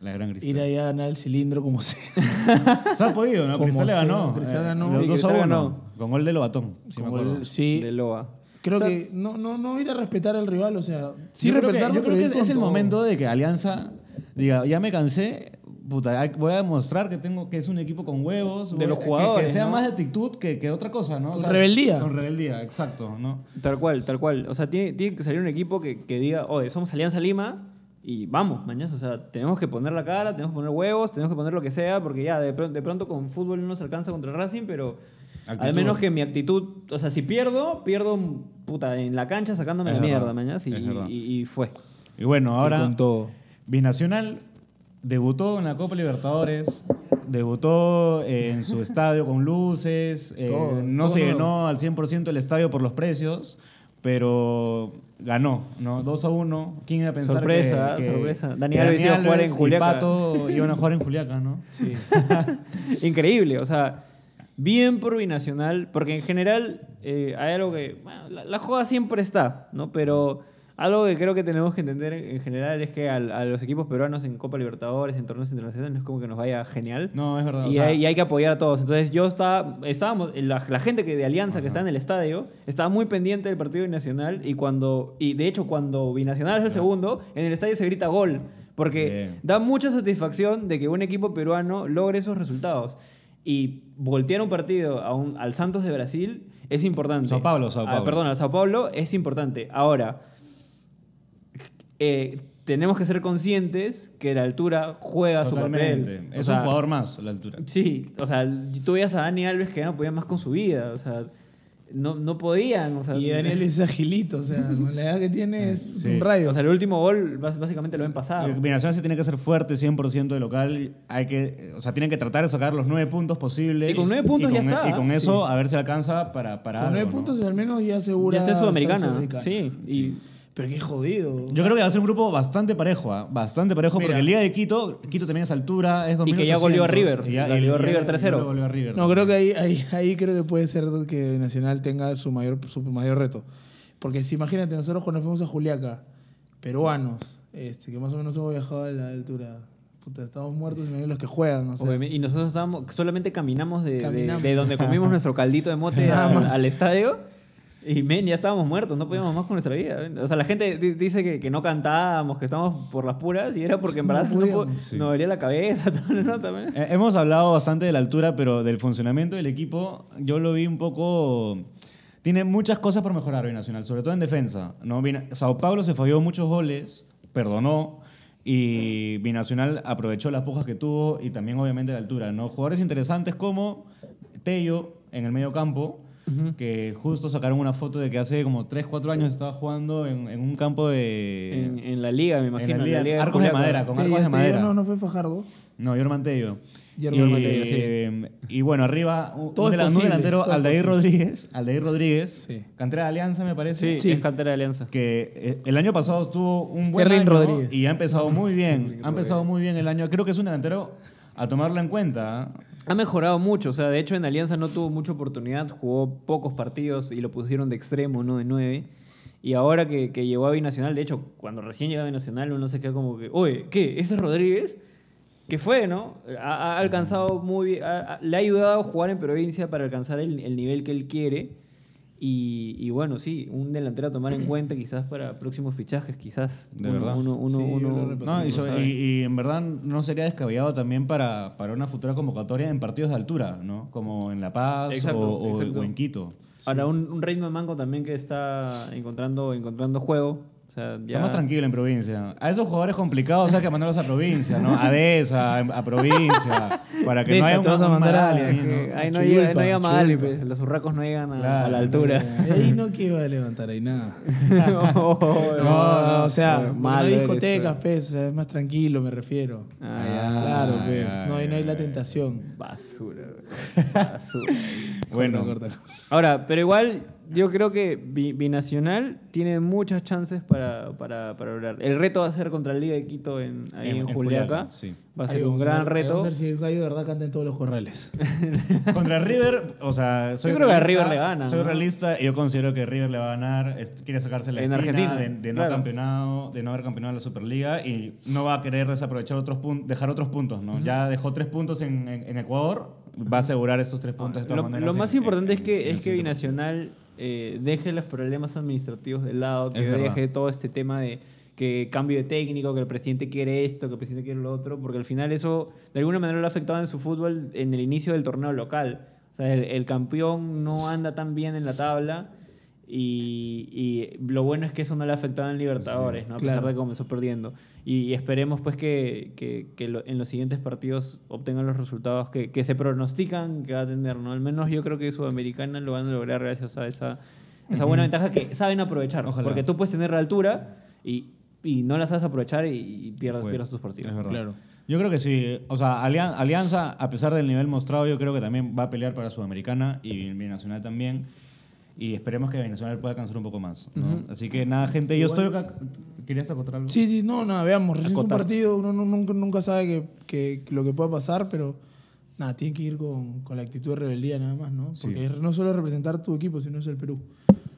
La gran Cristal. Ir ahí a ganar el cilindro como sea. Se ha podido, ¿no? Como Cristal le ganó. Cristal Eh, ganó. de Sí, 2 a Cristal 1. ganó. Con gol de Lobatón, sí acuerdo. el- sí, De Loa. Creo O sea, que no, no, no ir a respetar al rival, o sea, sí yo creo que, respetarlo, yo creo pero que ir es, el todo. momento de que Alianza diga, ya me cansé, puta, voy a demostrar que tengo que es un equipo con huevos. De voy- los que- jugadores, Que, sea ¿no? más de actitud que, que otra cosa, ¿no? O sea, rebeldía. Con rebeldía, exacto, ¿no? Tal cual, tal cual. O sea, tiene, tiene que salir un equipo que, que diga, oye, somos Alianza Lima y vamos, mañana. O sea, tenemos que poner la cara, tenemos que poner huevos, tenemos que poner lo que sea, porque ya de, pronto- de pronto con fútbol no nos alcanza contra Racing, pero Actitud. al menos que mi actitud, o sea, si pierdo, pierdo puta en la cancha sacándome Es la verdad, mierda, mañana. Y, y- y fue. Y bueno, ahora. Binacional debutó en la Copa Libertadores, debutó en su estadio con luces, eh, Todo, no todo se llenó al 100% el estadio por los precios, pero ganó, ¿no? 2 a 1. ¿Quién iba a pensar Sorpresa, que, que- sorpresa. Dani que Alves iba a jugar en y Juliaca. Pato iban a jugar en Juliaca, ¿no? Sí. Increíble, o sea, bien por Binacional, porque en general eh, hay algo que, bueno, la, la joda siempre está, ¿no? Pero algo que creo que tenemos que entender en, en general es que a, los equipos peruanos en Copa Libertadores, en torneos internacionales, no es como que nos vaya genial. No, es verdad. o Y, sea, hay, y hay que apoyar a todos. Entonces yo estaba, estábamos, la, la gente que de Alianza que está en el estadio estaba muy pendiente del partido binacional y cuando, y de hecho cuando binacional es el segundo, en el estadio se grita gol. Porque Bien. da mucha satisfacción de que un equipo peruano logre esos resultados. Y voltear un partido a un- al Santos de Brasil es importante. Sao Paulo, Sao Ah, Paulo. perdón, al Sao Paulo es importante. Ahora, eh, tenemos que ser conscientes que la altura juega su totalmente. papel. O Es sea, un jugador más, la altura. Sí, o sea, tú veías a Dani Alves que ya no podía más con su vida, o sea, no, no podían, o sea, Y Daniel es agilito, o sea, con la edad que tiene es Sí. un rayo. o sea, el último gol bás- básicamente lo ven pasado. Binacional se tiene que hacer fuerte 100% de local. Hay que, o sea, tienen que tratar de sacar los nueve puntos posibles. Y con nueve puntos y ya con, está. Y con eso Sí. a ver si alcanza para, para con nueve ¿no? puntos al menos ya asegura. Ya está Sudamericana, Sudamericana. sí, y- Pero qué jodido. Yo creo que va a ser un grupo bastante parejo, ¿ah? bastante parejo, Mira. porque el Liga de Quito, Quito también es altura, es Y 2800. que ya goleó a River, y ya- goleó y a River y 3-0. luego goleó a River No, creo que ahí, ahí, ahí creo que puede ser que Nacional tenga su mayor, su mayor reto. Porque si imagínate, nosotros cuando fuimos a Juliaca, peruanos, este, que más o menos hemos viajado a la altura, puta, estamos muertos y los que juegan, o sea, Y nosotros estábamos, solamente caminamos de, de- Caminamos. de donde comimos nuestro caldito de mote al estadio. Y men, ya estábamos muertos, no podíamos más con nuestra vida. O sea, la gente di- dice que, que no cantábamos, que estábamos por las puras, y era porque en No verdad no podíamos. po- Sí. nos dolía la cabeza. Todo, ¿no? También. Eh, Hemos hablado bastante de la altura, pero del funcionamiento del equipo, yo lo vi un poco. Tiene muchas cosas por mejorar hoy Nacional, sobre todo en defensa. ¿no? Sao Paulo se falló muchos goles, perdonó, y Binacional aprovechó las pujas que tuvo y también, obviamente, la altura. ¿no? Jugadores interesantes como Tello en el medio campo, que justo sacaron una foto de que hace como 3, 4 años estaba jugando en, en un campo de. En, en la liga, me imagino. la en liga, de arcos de madera, con arcos de madera. No, no fue Fajardo. No, Germán Tello. Y, Tello, sí. y bueno, arriba un, Todo un delan- un delantero, todo Aldair posible. Rodríguez, Aldair Rodríguez, Sí. cantera de Alianza me parece, Sí, Sí. es cantera de Alianza. que eh, el año pasado tuvo un buen Sterling año Rodríguez. y ha empezado muy bien, Sterling ha empezado muy bien el año. Creo que es un delantero a tomarlo en cuenta. Ha mejorado mucho, o sea, de hecho en Alianza no tuvo mucha oportunidad, jugó pocos partidos y lo pusieron de extremo, no de nueve. Y ahora que, llegó a Binacional, de hecho, cuando recién llegó a Binacional uno se queda como que, oye, ¿qué? ¿Ese es Rodríguez? Que fue, ¿no? Ha, alcanzado muy bien, ha- le ha ayudado a jugar en provincia para alcanzar el nivel que él quiere. Y, y bueno, sí, un delantero a tomar en cuenta quizás para próximos fichajes, quizás. De uno, verdad. Uno, uno, Sí, uno-. No, y, so- y- y en verdad no sería descabellado también para, para una futura convocatoria en partidos de altura, ¿no? Como en La Paz Exacto, o, o- exacto. o en Quito. Ahora, un, un ritmo de mango también que está encontrando, encontrando juego. Sea, ya... Está más tranquilo en provincia. A esos jugadores complicados hay que mandarlos a provincia, ¿no? A Deza, a, provincia, para que no haya te vas a un mandar a- Magali ahí, ¿no? ahí no llega, no llega pues, los urracos no llegan a, Claro, a la no altura. Ahí no que iba a levantar ahí nada. no, No, o sea, porque no hay eres, discotecas, pues. o sea, es más tranquilo, me refiero. Ah, ya. Claro, Ah, pues, ya, no, hay, no hay la tentación. Basura, basura. Bueno. Ahora, pero igual yo creo que Bi- Binacional tiene muchas chances para, para, para lograr. El reto va a ser contra el Liga de Quito en, ahí en, En- Juliaca. Sí. Va a Ahí ser un a gran ver- reto. Vamos a ver si el gallo de verdad canta en todos los corrales. Contra River, o sea, soy Yo creo que a realista, River le gana, Soy ¿no? realista y yo considero que River le va a ganar. Quiere sacarse la En Argentina, de, de no claro. campeonado, de no haber campeonado en la Superliga y no va a querer desaprovechar otros puntos, dejar otros puntos, ¿no? Ya dejó tres puntos en, en- en Ecuador, va a asegurar estos tres puntos de todas Lo, maneras. lo más en- importante en- es que, es que Binacional eh, deje los problemas administrativos de lado, que Es deje todo este tema de que cambio de técnico, que el presidente quiere esto, que el presidente quiere lo otro, porque al final eso de alguna manera lo ha afectado en su fútbol en el inicio del torneo local. O sea, el, el campeón no anda tan bien en la tabla y, y lo bueno es que eso no le ha afectado en Libertadores, ¿no? a pesar claro. de que comenzó perdiendo. Y, esperemos pues que, que- que lo- en los siguientes partidos obtengan los resultados que, que se pronostican que va a tener. ¿no? Al menos yo creo que Sudamericana lo van a lograr gracias a esa, esa buena ventaja que saben aprovechar. Ojalá. Porque tú puedes tener la altura y, y no la sabes aprovechar y, y pierdes tus partidos. Es verdad. Claro. Yo creo que sí. O sea, Alian- Alianza, a pesar del nivel mostrado, yo creo que también va a pelear para Sudamericana y Binacional también. Y esperemos que Binacional pueda alcanzar un poco más. ¿no? Así que nada, gente, yo estoy acá. ¿Querías acotar algo? Sí, sí, no, nada, veamos, recién es un partido, uno no- nunca, nunca sabe que, que lo que pueda pasar, pero nada, tiene que ir con, con la actitud de rebeldía nada más, ¿no? Sí. Porque es no solo representar tu equipo, sino es el Perú.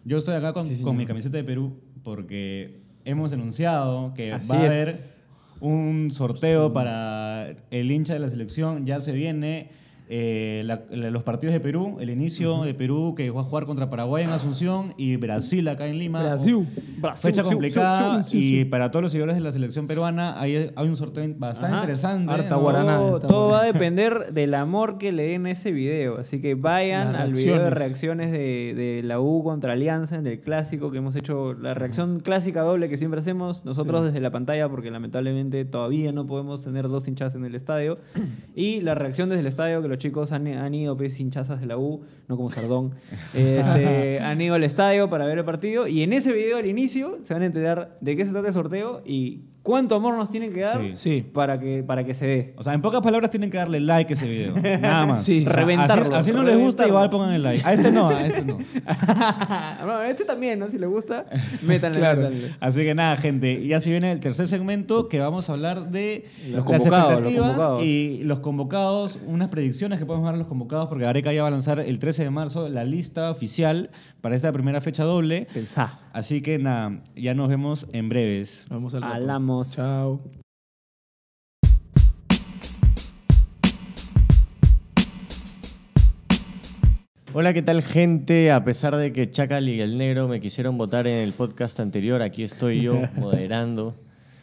Yo estoy acá con, Sí, con mi camiseta de Perú porque hemos denunciado que Así va a es. haber un sorteo para el hincha de la selección. Ya se viene eh, la- la- los partidos de Perú, el inicio de Perú que va a jugar contra Paraguay en Asunción y Brasil acá en Lima. Brasil. Fecha complicada sí, sí, sí, y para todos los seguidores de la selección peruana hay, hay un sorteo bastante Ajá. interesante. Harta ¿no? guaraná. Todo, va a depender del amor que le den a ese video. Así que vayan al video de reacciones. de, de la U contra Alianza en el clásico que hemos hecho, la reacción clásica doble que siempre hacemos nosotros Sí. desde la pantalla, porque lamentablemente todavía no podemos tener dos hinchas en el estadio. Y la reacción desde el estadio que los chicos han, han ido, pues, hinchazas de la U, no como Sardón, este, han ido al estadio para ver el partido. Y en ese video al inicio se van a enterar de qué se trata el sorteo y cuánto amor nos tienen que dar Sí. Sí. para, que, para que se dé. O sea, en pocas palabras tienen que darle like a ese video. Nada más. Sí. O sea, Reventarlo, Así, así no les gusta, reventarlo. igual pongan el like. A este no, a este no. Bueno, este también, ¿no? Si le gusta, métanle. Claro. métanle. Así que nada, gente. Y así viene el tercer segmento que vamos a hablar de Los las convocados, los expectativas convocados. y los convocados, unas predicciones que podemos dar a los convocados, porque Areca ya va a lanzar el 13 de marzo la lista oficial para esta primera fecha doble. Pensá. Así que nada, ya nos vemos en breves. Vamos al rato. Chao. Hola, ¿qué tal gente? A pesar de que Chacal y el Negro me quisieron votar en el podcast anterior, aquí estoy yo moderando.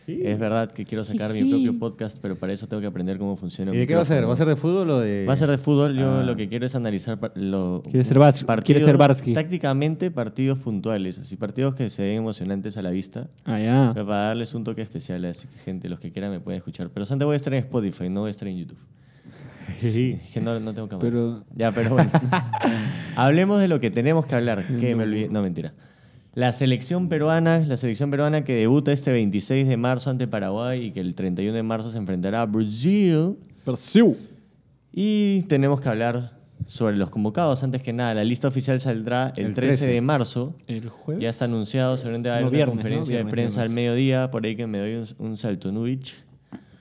Es verdad que quiero sacar mi propio podcast, pero para eso tengo que aprender cómo funciona un ¿Y de qué va a ser? ¿Va a ser de fútbol o de.? Va a ser de fútbol. Yo Ah. lo que quiero es analizar lo, Quiere ser Bas- quiere ser Barsky. Tácticamente, partidos puntuales, así partidos que se ven emocionantes a la vista. Ah, ya. Pero para darles un toque especial, así que gente, los que quieran me pueden escuchar. Pero antes voy a estar en Spotify, no voy a estar en YouTube. Sí, es que no, no tengo cámara. Pero- Ya, pero bueno. Hablemos de lo que tenemos que hablar. Que me olvidé. No, mentira. La selección peruana, la selección peruana que debuta este 26 de marzo ante Paraguay y que el 31 de marzo se enfrentará a Brasil. Brasil. Y tenemos que hablar sobre los convocados. Antes que nada, la lista oficial saldrá el, El 13, 13. de marzo. El jueves. Ya está anunciado, seguramente va a haber una conferencia Viernes, de prensa viernes. al mediodía, por ahí que me doy un, un salto Nubich.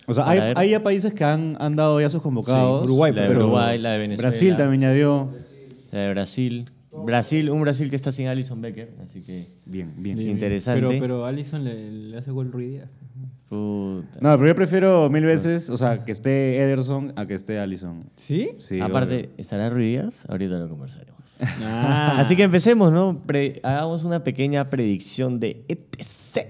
O sea, hay, ya países que han, han dado ya sus convocados. Sí, Uruguay, la de pero Uruguay, la de Venezuela. Brasil también ya dio. La de Brasil. Brasil, un Brasil que está sin Alison Becker, así que Bien, bien. interesante. Pero, pero Allison le, le hace gol Ruiz Díaz. Puta. No, pero yo prefiero mil veces, o sea, que esté Ederson a que esté Allison. ¿Sí? Sí, Aparte, obvio. ¿estará Ruiz Díaz? Ahorita lo conversaremos. Ah. Así que empecemos, ¿no? Pre- hagamos una pequeña predicción de ETC.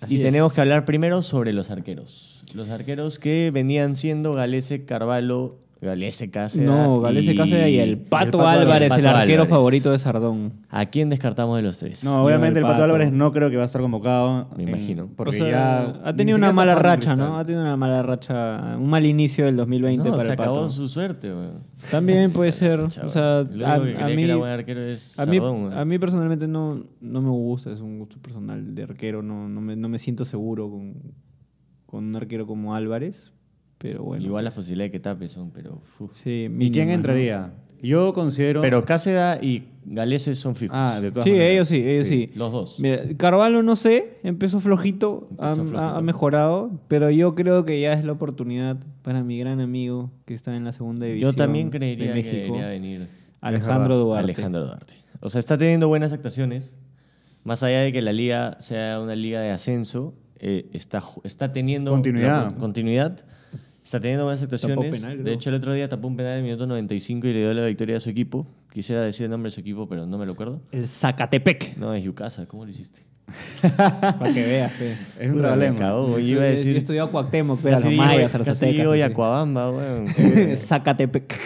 Así y tenemos que hablar primero sobre los arqueros. Los arqueros que venían siendo Galese, Carvalho, Galese Cáceres. No, Galese Cáceres y el Pato, Álvarez, el, arquero favorito de Sardón. ¿A quién descartamos de los tres? No, obviamente el Pato Pato. Álvarez no creo que va a estar convocado. Me en- imagino. Porque O sea, ya. ha ni tenido una mala racha. ¿no? Ha tenido una mala racha, un mal inicio del 2020 No, para se el acabó Pato. su suerte. También puede ser. O sea, Lo a, mí, que era buen arquero es a mí, Sardón, a mí personalmente no, no me gusta, es un gusto personal de arquero, no, no, me, no me siento seguro con, con un arquero como Álvarez, pero bueno. Igual las pues, posibilidades que tape son, pero... uf. sí, ¿Y quién ¿no? entraría? Yo considero. Pero Cáceres y Galese son fijos. Ah, de todas Sí, maneras. ellos sí, ellos sí. Los dos. Mira, Carvalho no sé, empezó flojito, Empezó ha, flojito. ha- mejorado, pero yo creo que ya es la oportunidad para mi gran amigo que está en la segunda división Yo también de creería que México, debería venir Alejandro Duarte. Alejandro Duarte. O sea, está teniendo buenas actuaciones. Más allá de que la liga sea una liga de ascenso, eh, está, ju- está teniendo Continuidad. la con- continuidad. Está teniendo buenas actuaciones. penal, de hecho, el otro día tapó un penal en el minuto 95 y le dio la victoria a su equipo. Quisiera decir el nombre de su equipo, pero no me lo acuerdo. El Zacatepec. No, es Yucasa. ¿Cómo lo hiciste? Para que veas, fe. Es un Puta, me problema. cagó, Yo, Iba a yo decir... he estudiado Cuauhtémoc, pero a los mayas, a los aztecas. digo así. Yacuabamba, weón. Zacatepec.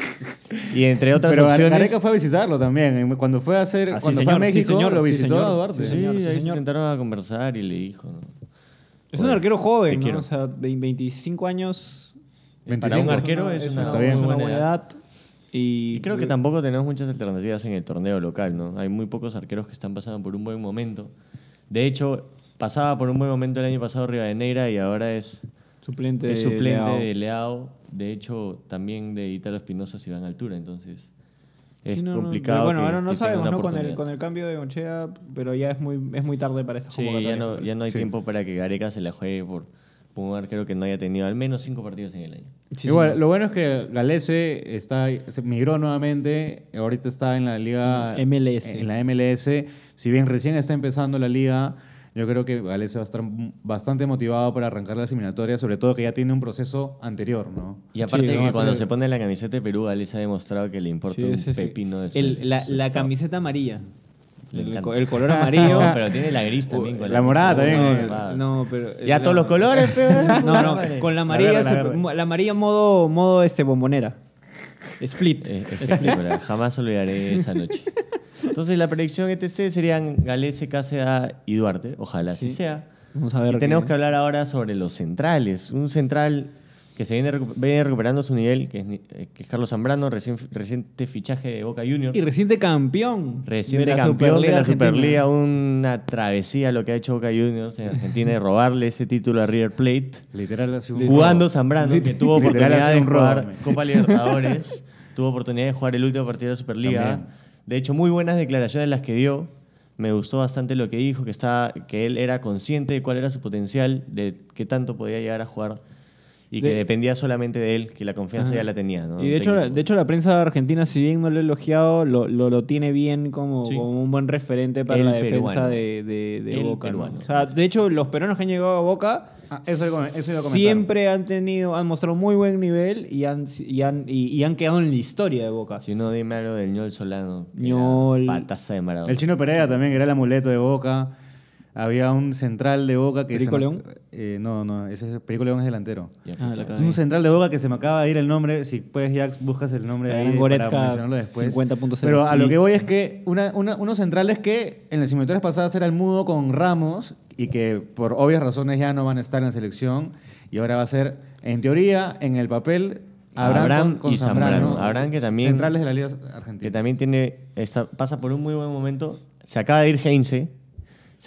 Y entre otras Pero opciones... Gareca fue a visitarlo también. Cuando fue a hacer. Ah, sí, cuando fue señor, a sí, México, señor, lo sí, visitó señor. a Duarte. Sí, Sí, señor, sí, ahí se sentaron a conversar y le dijo... ¿no? Es un Oye, arquero joven, ¿no? O sea, de 25 años. 25. un arquero es una- está bien. es una buena edad. Y, Y creo que tampoco tenemos muchas alternativas en el torneo local, ¿no? Hay muy pocos arqueros que están pasando por un buen momento. De hecho, pasaba por un buen momento el año pasado Rivadeneira y ahora es, Suplente, es de suplente Leao. de Leao. De hecho, también de Italo Espinosa si van a altura, entonces es Sí, no, no, complicado. Bueno, que- ahora no sabemos, ¿no? Con el, con el cambio de Ochea, pero ya es muy, es muy tarde para esta Sí, convocatoria, ya no, ya no hay Sí. tiempo para que Gareca se la juegue por un arquero que no haya tenido al menos cinco partidos en el año. Sí, Igual, sí. lo bueno es que Galese está, se migró nuevamente, ahorita está en la liga MLS. En la MLS. Si bien recién está empezando la liga, yo creo que Galese va a estar bastante motivado para arrancar las eliminatorias, sobre todo que ya tiene un proceso anterior, ¿no? Y aparte Sí, que cuando se pone la camiseta de Perú, Galicia ha demostrado que le importa Sí, un sí, sí. pepino de su- El- la, su la camiseta amarilla. Le El, encanta. co- el color amarillo. No, pero tiene la gris también. con la morada también. No, pero. Ya la- todos los colores, pero. No, no, con la amarilla, la se- verde. la amarilla modo, modo este bombonera. Split. Eh. Jamás olvidaré esa noche. Entonces, la predicción ETC serían Galese, Cáceres y Duarte. Ojalá así Sí. sea. Vamos a ver. Y tenemos qué- que hablar ahora sobre los centrales. Un central que se viene, viene recuperando su nivel, que es, eh, que es Carlos Zambrano, recién, reciente fichaje de Boca Juniors. Y reciente campeón. Reciente de campeón de la Argentina. Superliga, una travesía lo que ha hecho Boca Juniors en Argentina de robarle ese título a River Plate. Literal, Jugando Zambrano, que tuvo oportunidad de jugar. Copa Libertadores, tuvo oportunidad de jugar el último partido de la Superliga. También. De hecho, muy buenas declaraciones las que dio. Me gustó bastante lo que dijo, que, estaba, que él era consciente de cuál era su potencial, de qué tanto podía llegar a jugar y que De- dependía solamente de él, que la confianza Ajá. ya la tenía. ¿no? Y de hecho, la, de hecho, la prensa argentina, si bien no lo ha elogiado, lo, lo, lo tiene bien como, Sí. como un buen referente para El la defensa peruano. de, de, de El Boca. O sea, de hecho, los peruanos que han llegado a Boca Ah, eso iba a- eso iba a comentar. siempre han tenido, han mostrado muy buen nivel y han, y han, y, y han quedado en la historia de Boca. Si no, dime algo del ñol Solano. Ñol. Pataza de Maradona. El chino Pereira también, que era el amuleto de Boca. Había un central de Boca que... ¿Perico León? Eh, no, no, ese es, Perico León es delantero. Ah. Es un central de Boca que se me acaba de ir el nombre. Si puedes, ya buscas el nombre ahí para Goretzka mencionarlo después. 50.0. Pero a lo que voy es que una- una- unos centrales que en las simulatorias pasadas era el mudo con Ramos y que por obvias razones ya no van a estar en la selección y ahora va a ser, en teoría, en el papel, Abraham, Abraham con, con y Zambrano. Zambrano. Abraham que también- Centrales de la Liga que Argentina. también tiene está- pasa por un muy buen momento. Se acaba de ir Heinze,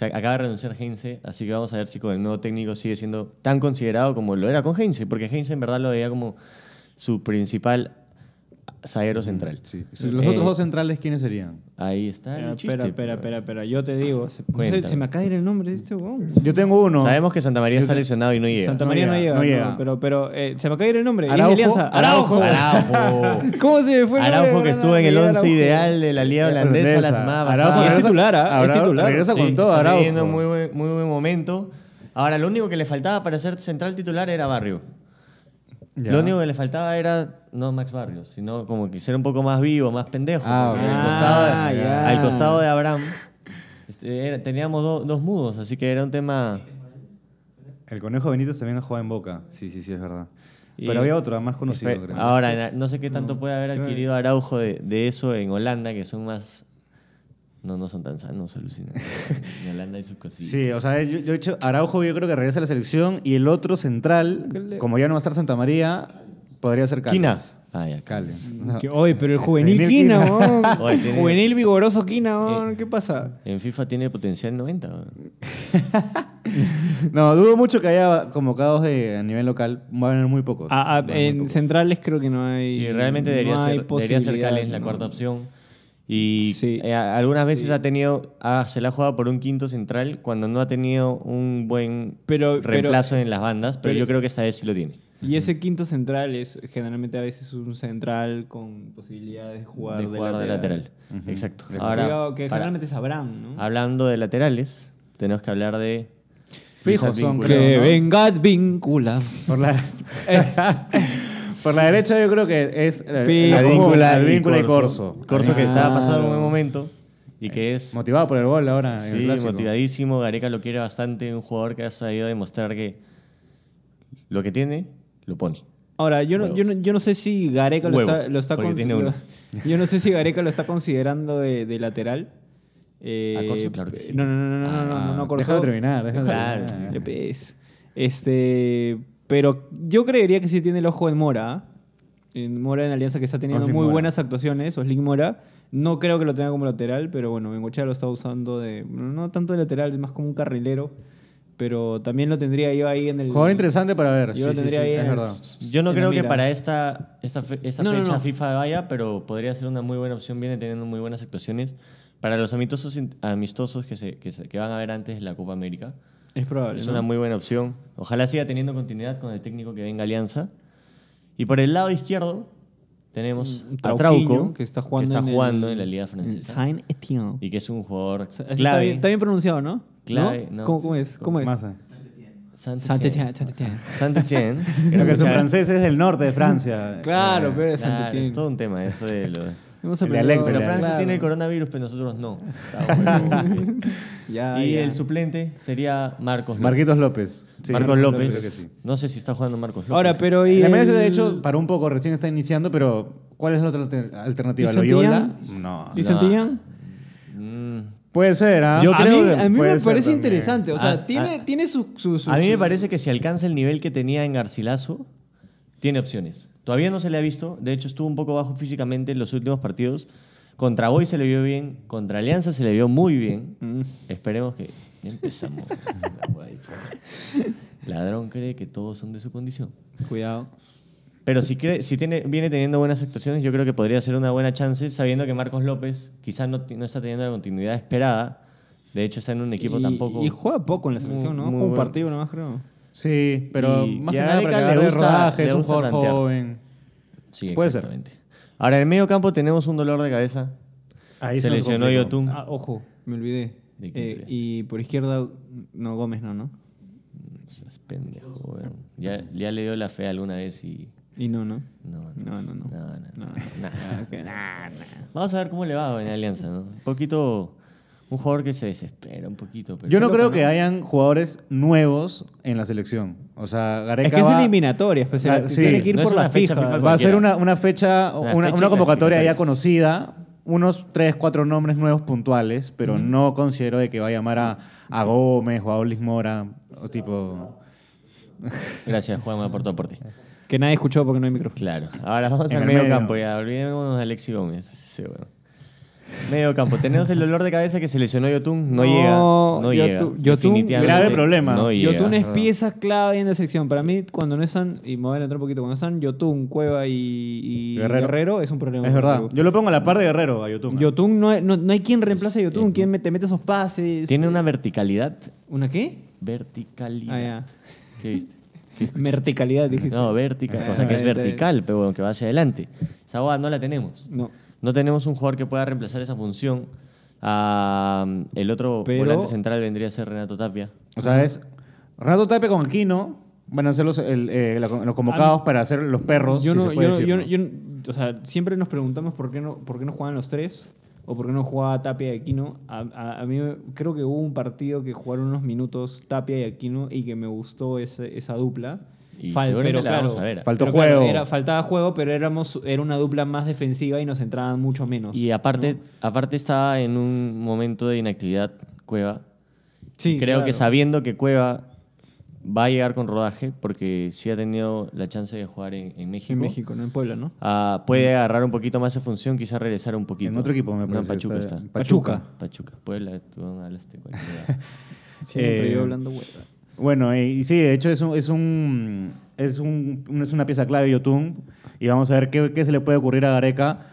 acaba de renunciar Heinze, así que vamos a ver si con el nuevo técnico sigue siendo tan considerado como lo era con Heinze, porque Heinze en verdad lo veía como su principal zaguero central. Sí. Los Eh, otros dos centrales, ¿quiénes serían? Ahí está el Espera, chiste. espera, espera, espera, espera, yo te digo. Se, Cuéntame. se, se me acaba de ir el nombre de este weón. Yo tengo uno. Sabemos que Santa María Yo está lesionado y no llega. Santa María no llega, llega, no no, llega. pero, pero eh, se me acaba de ir el nombre. ¿Es de Araujo, Alianza? Araujo. Araujo. ¿Cómo se me fue el nombre? Araujo que estuvo en el Miguel 11 Araujo? ideal de la Liga Holandesa la semana Araujo pasada. Es titular, ¿ah? Es Araujo titular. Regresa Sí, con todo, está Araujo. teniendo muy buen, muy buen momento. Ahora, lo único que le faltaba para ser central titular era Barrio. Ya. Lo único que le faltaba era no Max Barrios, sino como que ser un poco más vivo, más pendejo. Ah, porque ok. al, costado de, Ah, al costado de Abraham este, era- teníamos do- dos mudos, así que era un tema... El Conejo Benítez también ha jugado en Boca. Sí, sí, sí, es verdad. Y- Pero había otro, más conocido. Creo. Ahora, no sé qué tanto puede haber adquirido Araujo de, de eso en Holanda, que son más... No, no son tan sanos, alucinan. en Holanda hay sus cosillas. Sí, o sea, yo, yo he dicho, Araujo yo creo que regresa a la selección y el otro central, como ya no va a estar Santa María, podría ser Cales. Quina. Ah, ya, Oye, pero el juvenil Juvenil Quina, Quina. Oye, tiene- Juvenil vigoroso Quina, weón. ¿Qué pasa? En FIFA tiene potencial 90. weón. No, dudo mucho que haya convocados de, a nivel local. Van a haber muy pocos. Ah, ah, muy en pocos. centrales creo que no hay. Sí, realmente debería, no ser, debería ser la ¿no? cuarta opción. Y Sí. eh, algunas veces ha tenido, ah, se la ha jugado por un quinto central cuando no ha tenido un buen Pero- reemplazo en las bandas, pero, pero- yo creo que esta vez sí lo tiene. Y ese quinto central es generalmente a veces un central con posibilidades de jugar de jugar de lateral. Exacto. Que- Ahora, que para- generalmente sabrán, ¿no? hablando de laterales, tenemos que hablar de... Fijos son, creo, ¿no? venga vincula. Por la, por la derecha yo creo que es eh. Advíncula, y Corso. Corso que estaba pasando un buen momento y que es Motivado por el gol ahora. en sí, motivadísimo. Gareca lo quiere bastante. Un jugador que ha sabido demostrar que lo que tiene, lo pone. Ahora, yo no, yo no, yo no sé si Gareca lo está, lo está porque con- tiene lo- uno. Yo no sé si Gareca lo está considerando de, de lateral. Eh, ¿A Corso? Claro que sí. No, no, no, no, no, no, no, no, Ah, Corso. déjalo terminar, déjalo Claro. terminar. Ves. Este, pero yo creería que sí tiene el ojo en Mora. En Mora en Alianza que está teniendo Oslin muy Mora. buenas actuaciones, Oslin Mora. No creo que lo tenga como lateral, pero bueno, Bengochea lo está usando de no tanto de lateral, es más como un carrilero, pero también lo tendría yo ahí en el Jugador interesante para ver. Yo sí, lo sí, tendría sí, ahí es en el- verdad. Yo no creo que para esta, esta, fe- esta No, no, fecha no. FIFA vaya, pero podría ser una muy buena opción. Viene teniendo muy buenas actuaciones. Para los amistosos, amistosos que, se, que, se- que van a ver antes de la Copa América. Es probable. Es ¿no? una muy buena opción. Ojalá siga teniendo continuidad con el técnico que venga Alianza. Y por el lado izquierdo tenemos Un a Trauquinho, Trauco, que está jugando, en, jugando el- en la Liga Francesa. Saint-Étienne. Y que es un jugador sea, Está clave. bien, está bien pronunciado, ¿no? Clave, ¿No? ¿Cómo, cómo es? ¿Cómo es? Saint-Étienne. Saint-Étienne. Saint-Étienne. Creo que su francés es del norte de Francia. Claro, pero es Claro, Saint-Étienne. es todo un tema eso de lo... Hemos El aprendido- dialecto, Pero. Francia Claro. tiene el coronavirus, pero nosotros no. Está bueno. Ya, y ya. el suplente sería Marcos López. Marquitos López. Sí, Marcos López. que sí. No sé si está jugando Marcos López. Ahora, pero y La el- de hecho, para un poco, recién está iniciando, pero ¿cuál es la otra alter- alternativa? ¿Y ¿Loyola? No. ¿Y Santillán? Mm, Puede ser, ¿ah? Yo a creo mí, que a mí me parece también. interesante. O sea, Ah, tiene, ah. tiene su, su, su- A mí me parece que si alcanza el nivel que tenía en Garcilaso, tiene opciones. Todavía no se le ha visto. De hecho, estuvo un poco bajo físicamente en los últimos partidos. Contra Boy se le vio bien. Contra Alianza se le vio muy bien. Mm. Esperemos que... Ya empezamos. Ladrón cree que todos son de su condición. Cuidado. Pero si, cree- si tiene, viene teniendo buenas actuaciones, yo creo que podría ser una buena chance, sabiendo que Marcos López quizás no, no está teniendo la continuidad esperada. De hecho, está en un equipo y, tampoco... Y juega poco en la selección, ¿no? muy un bueno. partido nomás, creo. Sí, pero Y- más que nada para le gusta- rodaje, le es un jugador joven. Sí, Puede ser. Ahora, en el medio campo tenemos un dolor de cabeza. Ahí se lesionó. Yotun. Ah, ojo, me olvidé. ¿De quién Eh, y por izquierda, no, Gómez no, ¿no? Estás pendejo. Ya, ya le dio la fe alguna vez y... Y no, ¿no? No, No, no, no. No, no, No, no. no. Vamos a ver cómo le va en Alianza, ¿no? Un poquito... Un jugador que se desespera un poquito. Pero Yo no creo que hayan jugadores nuevos en la selección. O sea, Gareca Es que es va- eliminatoria, pues, Ah, sí. tiene que ir No es por una la fecha. FIFA Va a ser una, una fecha, Una una, fecha una convocatoria ya conocida, unos tres, cuatro nombres nuevos puntuales, pero no considero de que va a llamar a, a Gómez o a Olis Mora, o tipo... Gracias, Juanma, por tu aporte. Que nadie escuchó porque no hay micrófono. Claro. Ahora vamos En al el medio medio. campo ya. Olvidémonos de Alexi Gómez. Sí, bueno. Medio campo. Tenemos el dolor de cabeza que se lesionó Yotun. No, No, llega. No Yotun- llega. Yotun- Grave problema. No llega. Yotun es pieza clave en la selección. Para mí, cuando no están, y me voy a adelantar un poquito, cuando están Yotun, Cueva y, y Guerrero. Guerrero. es un problema. Es verdad. Yo lo pongo a la par de Guerrero, a Yotun. Yotun no, hay- no, no hay quien reemplace a Yotun. ¿Quién me- te mete esos pases? Tiene una verticalidad. ¿Una qué? Verticalidad. Ah, ya. ¿Qué viste? Verticalidad, dijiste. No, vertical. Ah, o sea, que es vertical, pero bueno, que va hacia adelante. Esa boda no la tenemos. No. No tenemos un jugador que pueda reemplazar esa función. Ah, el otro Pero- volante central vendría a ser Renato Tapia. O sea, es Renato Tape con Aquino van a ser los, el- eh, la- los convocados para hacer los perros. Yo si no, se puede yo, decir, yo- ¿no? yo- o sea, siempre nos preguntamos por qué no, por qué no juegan los tres o por qué no jugaba Tapia y Aquino. A, a- a mí me- creo que hubo un partido que jugaron unos minutos Tapia y Aquino y que me gustó ese- esa dupla. Y Fal- seguramente pero la claro, vamos a ver. Faltó pero claro, juego. era- faltaba juego, pero éramos, era una dupla más defensiva y nos entraban mucho menos. Y aparte, aparte estaba en un momento de inactividad Cueva. Sí, Creo claro. que sabiendo que Cueva va a llegar con rodaje, porque sí ha tenido la chance de jugar en, en México. En México, no en Puebla, ¿no? Ah, puede agarrar un poquito más de función, quizás regresar un poquito. En otro equipo, me No, parece, Pachuca está- está. Pachuca. Pachuca. Puebla, tú hablaste cualquier lugar. Siempre Eh, yo hablando hueva. Bueno, y, y sí, de hecho es un, es un es un, es una pieza clave de Yotun y vamos a ver qué, qué se le puede ocurrir a Gareca.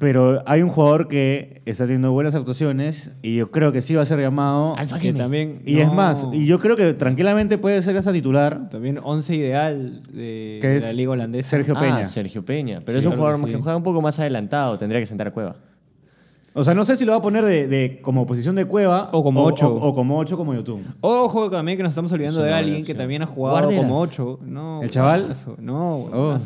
Pero hay un jugador que está teniendo buenas actuaciones y yo creo que sí va a ser llamado. Alfa Que Geme. también, Y es más, y yo creo que tranquilamente puede ser esa titular. También 11 ideal de, Que de es la liga holandesa. Sergio Ah, Peña. Sergio Peña. Pero Sí, es un claro jugador que que juega un poco más adelantado. Tendría que sentar a Cueva. O sea, no sé si lo va a poner de, de- como posición de cueva O como ocho. O, o como 8 como Yotun. Ojo también que nos estamos olvidando Es de alguien que también ha jugado Guarderas. como 8. No, ¿El chaval? No, Oh.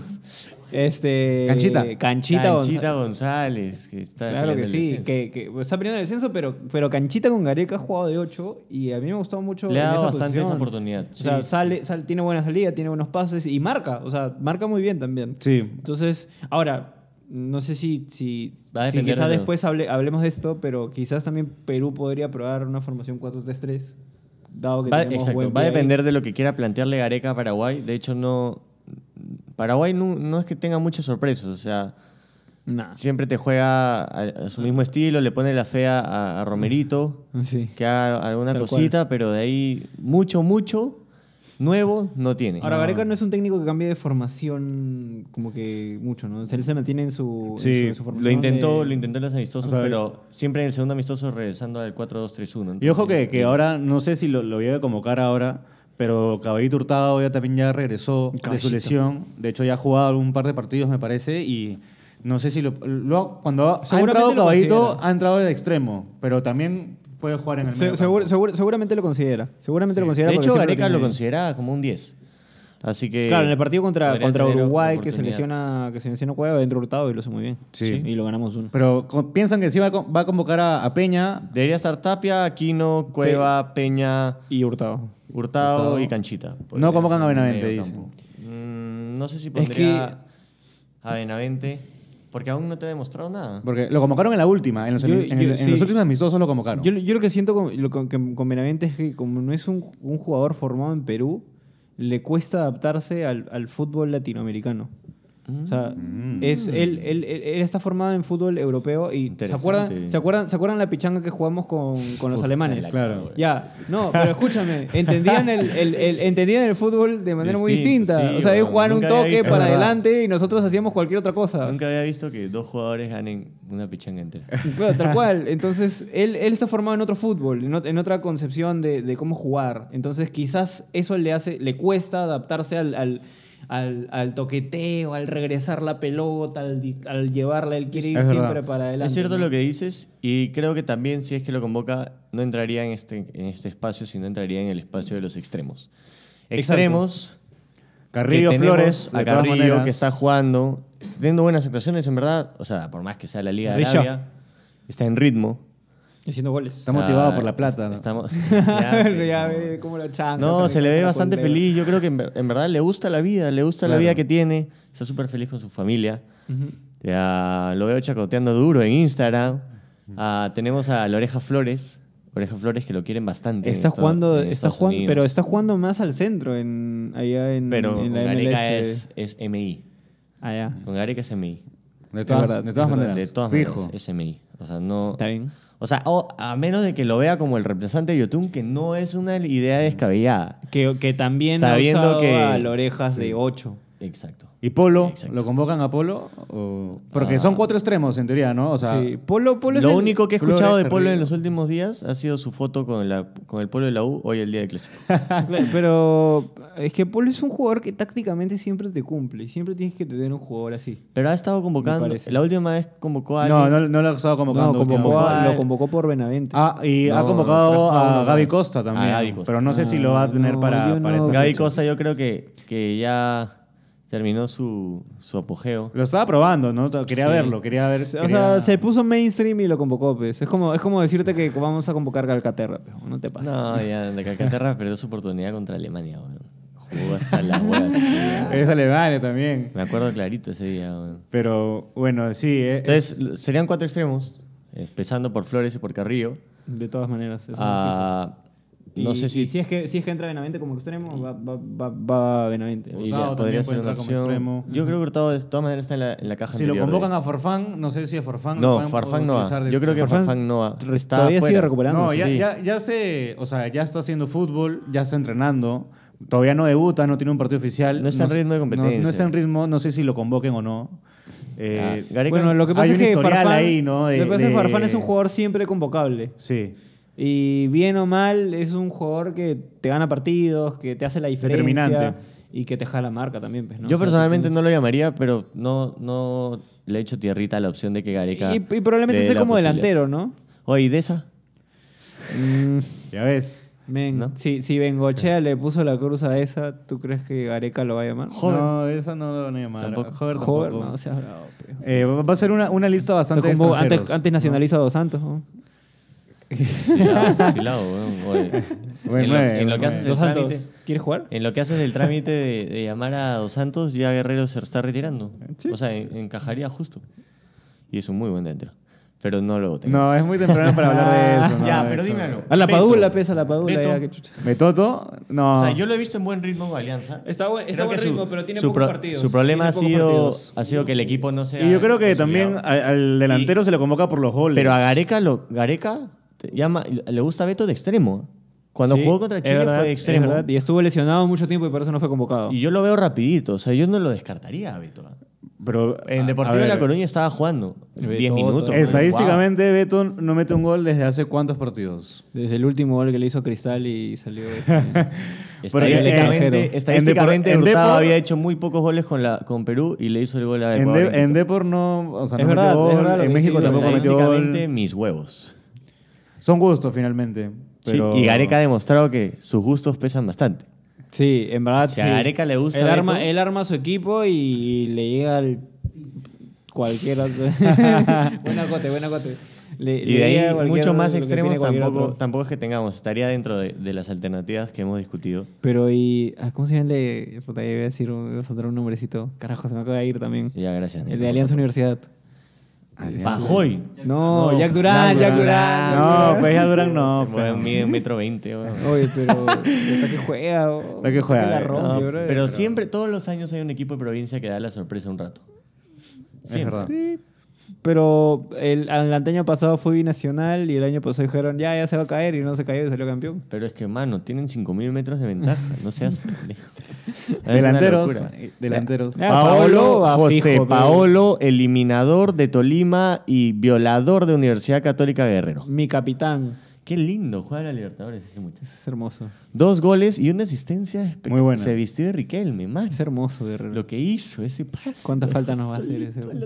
Este. Canchita. Canchita, Canchita González. González, que está Claro que sí, que, que está peleando el descenso, pero, pero Canchita con Gareca ha jugado de 8 y a mí me ha gustado mucho. Le ha dado esa bastante esa oportunidad. O sea, Sí, sale, sal- tiene buena salida, tiene buenos pases y marca. O sea, marca muy bien también. Sí. Entonces, ahora, no sé si, si, Va a si depender quizás después hable- hablemos de esto, pero quizás también Perú podría probar una formación 4-3-3, dado que Va, exacto, buen va a depender de lo que quiera plantearle Gareca a Paraguay. De hecho, no. Paraguay no, no es que tenga muchas sorpresas. O sea, Nah. siempre te juega a, a su mismo estilo, le pone la fea a, a Romerito, Sí. que haga alguna Tal cosita, pero de ahí mucho, mucho nuevo no tiene. Ahora, Gareca no es un técnico que cambie de formación como que mucho, ¿no? Él se mantiene en su, en Sí, su- en su lo formación intentó, de- lo intentó en los amistosos, O sea, pero siempre en el segundo amistoso regresando al 4-2-3-1. Y ojo que, que ahora, no sé si lo, lo voy a convocar ahora, pero Caballito Hurtado ya también ya regresó de su Caballito. lesión. De hecho, ya ha jugado un par de partidos, me parece, y no sé si lo, lo- cuando ha entrado Caballito, ha entrado de extremo, pero también puede jugar en el Se- medio seguro- campo. seguro- seguramente lo considera. Seguramente lo considera. De hecho, Gareca lo consideraba como un 10. Así que. Claro, en el partido contra, contra Uruguay que se lesiona, que se lesiona Cueva dentro Hurtado y lo hizo muy bien. Sí. Y lo ganamos uno. Pero piensan que sí va a, va a convocar a, a Peña. Debería estar Tapia, Aquino, Cueva, Peña, Y Hurtado. Hurtado, Hurtado. y Canchita. No convocan a en Benavente, dice. Mm, no sé si Es pondría a Benavente, porque aún no te ha demostrado nada. Porque lo convocaron en la última, en los, Yo- en el- yo- en sí. los últimos amistosos lo convocaron. Yo, yo lo que siento con, lo con, que- con Benavente es que como no es un, un jugador formado en Perú, le cuesta adaptarse al, al fútbol latinoamericano. O sea, Mm. es, él, él, él- él está formado en fútbol europeo y ¿se acuerdan, ¿se, acuerdan, ¿se acuerdan la pichanga que jugamos con, con los Uf, alemanes? la Claro. Ya, no, pero escúchame, entendían el, el- el- entendían el fútbol de manera muy distinta. sí, o sea, ellos jugaban un toque para adelante y nosotros hacíamos cualquier otra cosa. Nunca había visto que dos jugadores ganen una pichanga entera. Claro, tal cual. Entonces, él, él está formado en otro fútbol, en, ot- en otra concepción de, de cómo jugar. Entonces, quizás eso le hace, le cuesta adaptarse al, al, al- al toqueteo, al regresar la pelota, al, llevarla. Él quiere ir Es verdad. siempre para adelante. Es cierto ¿no? lo que dices y creo que también si es que lo convoca no entraría en este, en este espacio, sino entraría en el espacio de los extremos. Extremos, Carrillo Flores, a Carrillo maneras. que está jugando, está teniendo buenas actuaciones en verdad, o sea, por más que sea la Liga de. Arabia, está en ritmo. Haciendo goles. Está motivado Ah, por la plata. ¿no? Estamos, Ya, ya, pues, no. ve cómo la changa. No, se le ve bastante feliz. Yo creo que en, ver- en verdad le gusta la vida, le gusta la vida que tiene. Está súper feliz con su familia. Ya, lo veo chacoteando duro en Instagram. Ah, tenemos a la Oreja Flores. Oreja Flores que lo quieren bastante. Está jugando, está jugando, pero está jugando más al centro en allá en, Pero en la Gareca MLS. es, es MI. Allá. Con Gareca es MI. De todas, de todas maneras. De todas fijo. maneras, es MI. O sea, no... Está bien. O sea, o- a menos de que lo vea como el representante de Yotun, que no es una idea descabellada. Que, que también Sabiendo ha usado que- a las orejas de 8. Exacto. ¿Y Polo? Exacto. ¿Lo convocan a Polo? O- Porque Ah. son cuatro extremos en teoría, ¿no? O sea, sí. Polo, Polo es Lo el- único que he Flores, escuchado de Polo en los últimos días ha sido su foto con, la, con el Polo de la U hoy el día del clásico. Claro, Pero es que Polo es un jugador que tácticamente siempre te cumple. Y siempre tienes que tener un jugador así. Pero ha estado convocando. La última vez convocó a no, no, no lo ha estado convocando. No, convocó a- lo convocó por Benavente. Ah, y ha convocado a Gaby. Costa también. A Gaby Costa. Pero no sé si lo va a tener Ah, para, para. Gaby fecha. Costa yo creo que, que ya terminó su, su apogeo. Lo estaba probando, ¿no? Quería Sí. verlo, quería ver. o quería- sea, se puso mainstream y lo convocó, pues. Es como, es como decirte que vamos a convocar a Calcaterra, pero no te pases. No, ya de Calcaterra perdió su oportunidad contra Alemania. weón. Jugó hasta las huevas. Es Alemania también. Me acuerdo clarito ese día. weón. Pero bueno, sí. eh, Entonces, serían cuatro extremos, empezando por Flores y por Carrillo. De todas maneras. eso Ah, Y- no sé si, y si es que si es que entra Benavente como extremo, va, va, va, va Benavente. y Hurtado ya podría ser una opción. extremo. Yo creo que Hurtado de todas maneras está en la, en la caja si lo de- convocan a Farfán, no sé si a Farfán. No, Farfán no va. Yo creo que extremo. Farfán no va. Está todavía sigue recuperando. No, ya, sí. ya, ya se, o sea, ya está haciendo fútbol, ya está entrenando. Todavía no debuta, no tiene un partido oficial. No está en ritmo de competencia. No, está en ritmo, no sé si lo convoquen o no. Eh, Ah, Gareca- Bueno, lo que hay pasa un es que historial Farfán, ahí, ¿no? De- lo que pasa es que de- Farfán es un jugador siempre convocable. Sí. Y bien o mal, es un jugador que te gana partidos, que te hace la diferencia. Determinante. Y que te jala marca también. Pues, ¿no? Yo O sea, personalmente no lo llamaría, pero no, no le he hecho tierrita a la opción de que Gareca. Y, y probablemente esté como delantero, ¿no? Oye, ¿y de esa? Mm, Ya ves. men, ¿No? si, si Bengochea le puso la cruz a esa, ¿tú crees que Gareca lo va a llamar? Joven. No, esa no lo van a llamar. Tampoco. Joder, Joder, tampoco. no seas bravo, pe. Eh, va a ser una, una lista bastante Como antes, antes nacionalizo a Dos Santos, ¿no? Silao, silao, weón, oye. Buen en, lo, nueve, en lo buen que haces el Dos trámite, Santos, ¿quieres jugar? en lo que haces el trámite de, de llamar a Dos Santos, ya Guerrero se está retirando. O sea, en- encajaría justo. Y es un muy buen dentro. Pero no lo tengo. No, es muy temprano para hablar de eso. ¿no? Ya, De pero eso. dímelo. A la Beto. Padula, pesa la Padula. Beto. ya, qué chucha. ¿Betoto? No. O sea, yo lo he visto en buen ritmo con Alianza. Está buen- está buen que su- ritmo, pero tiene pocos pro- partidos. Su problema ha sido, partidos. ha sido que el equipo no se y yo creo que también al, al delantero Y- se le convoca por los goles. Pero a Gareca, lo, Gareca llama, le gusta Beto de extremo. Cuando Sí, jugó contra es Chile verdad, fue de es extremo. verdad. Y estuvo lesionado mucho tiempo y por eso no fue convocado. Y yo lo veo rapidito. O sea, yo no lo descartaría a Beto. Pero, En a- Deportivo a de La Coruña estaba jugando. Beto, 10 minutos. Es- Estadísticamente, Beto no mete un gol desde hace cuántos partidos. Desde el último gol que le hizo Cristal y salió. este, Estadísticamente, estadísticamente en Depor- en Hurtado Depor- había hecho muy pocos goles con, la, con Perú y le hizo el gol a En, Ecuador. De- en en Quito. Depor no, o sea, Es no verdad, metió es verdad lo en México tampoco metió gol. Estadísticamente, mis huevos. Son gustos finalmente. Sí, y Gareca ha demostrado que sus gustos pesan bastante. Sí, en verdad. Si a. Gareca le gusta Él arma, él arma su equipo y le llega al. Cualquiera. buena cote, buena cote. Le- Y le de ahí, cualquier- mucho más extremos cualquier tampoco, otro. tampoco es que tengamos. Estaría dentro de, de las alternativas que hemos discutido. Pero y. ah, ¿Cómo se llama el de.? Puta, iba a decir, un- iba a soltar un nombrecito. Carajo, se me acaba de ir también. Ya, gracias. El de Alianza Universidad. Pajoy. No, No, Jack Durán, Jack Durán. No, pues ya Durán no. Pues. mide un metro veinte. Oye, pero. ¿Hasta que juega? o- Hasta que juega, la rompe, No, brother. pero siempre, todos los años hay un equipo de provincia que da la sorpresa un rato. Es verdad. Sí, pero el, el año pasado fue binacional y el año pasado dijeron, ya, ya se va a caer y no se cayó y salió campeón. Pero es que, mano, tienen 5.000 metros de ventaja. No seas Delanteros. Delanteros. Paolo, José fijo, Paolo, eliminador de Tolima y violador de Universidad Católica Guerrero. Mi capitán. Qué lindo juega la Libertadores. Eso es hermoso. Dos goles y una asistencia espectacular. Muy buena. Se vistió de Riquelme, man. Es hermoso, Guerrero. Lo que hizo, ese pase. ¿Cuánta falta nos va a hacer ese madre?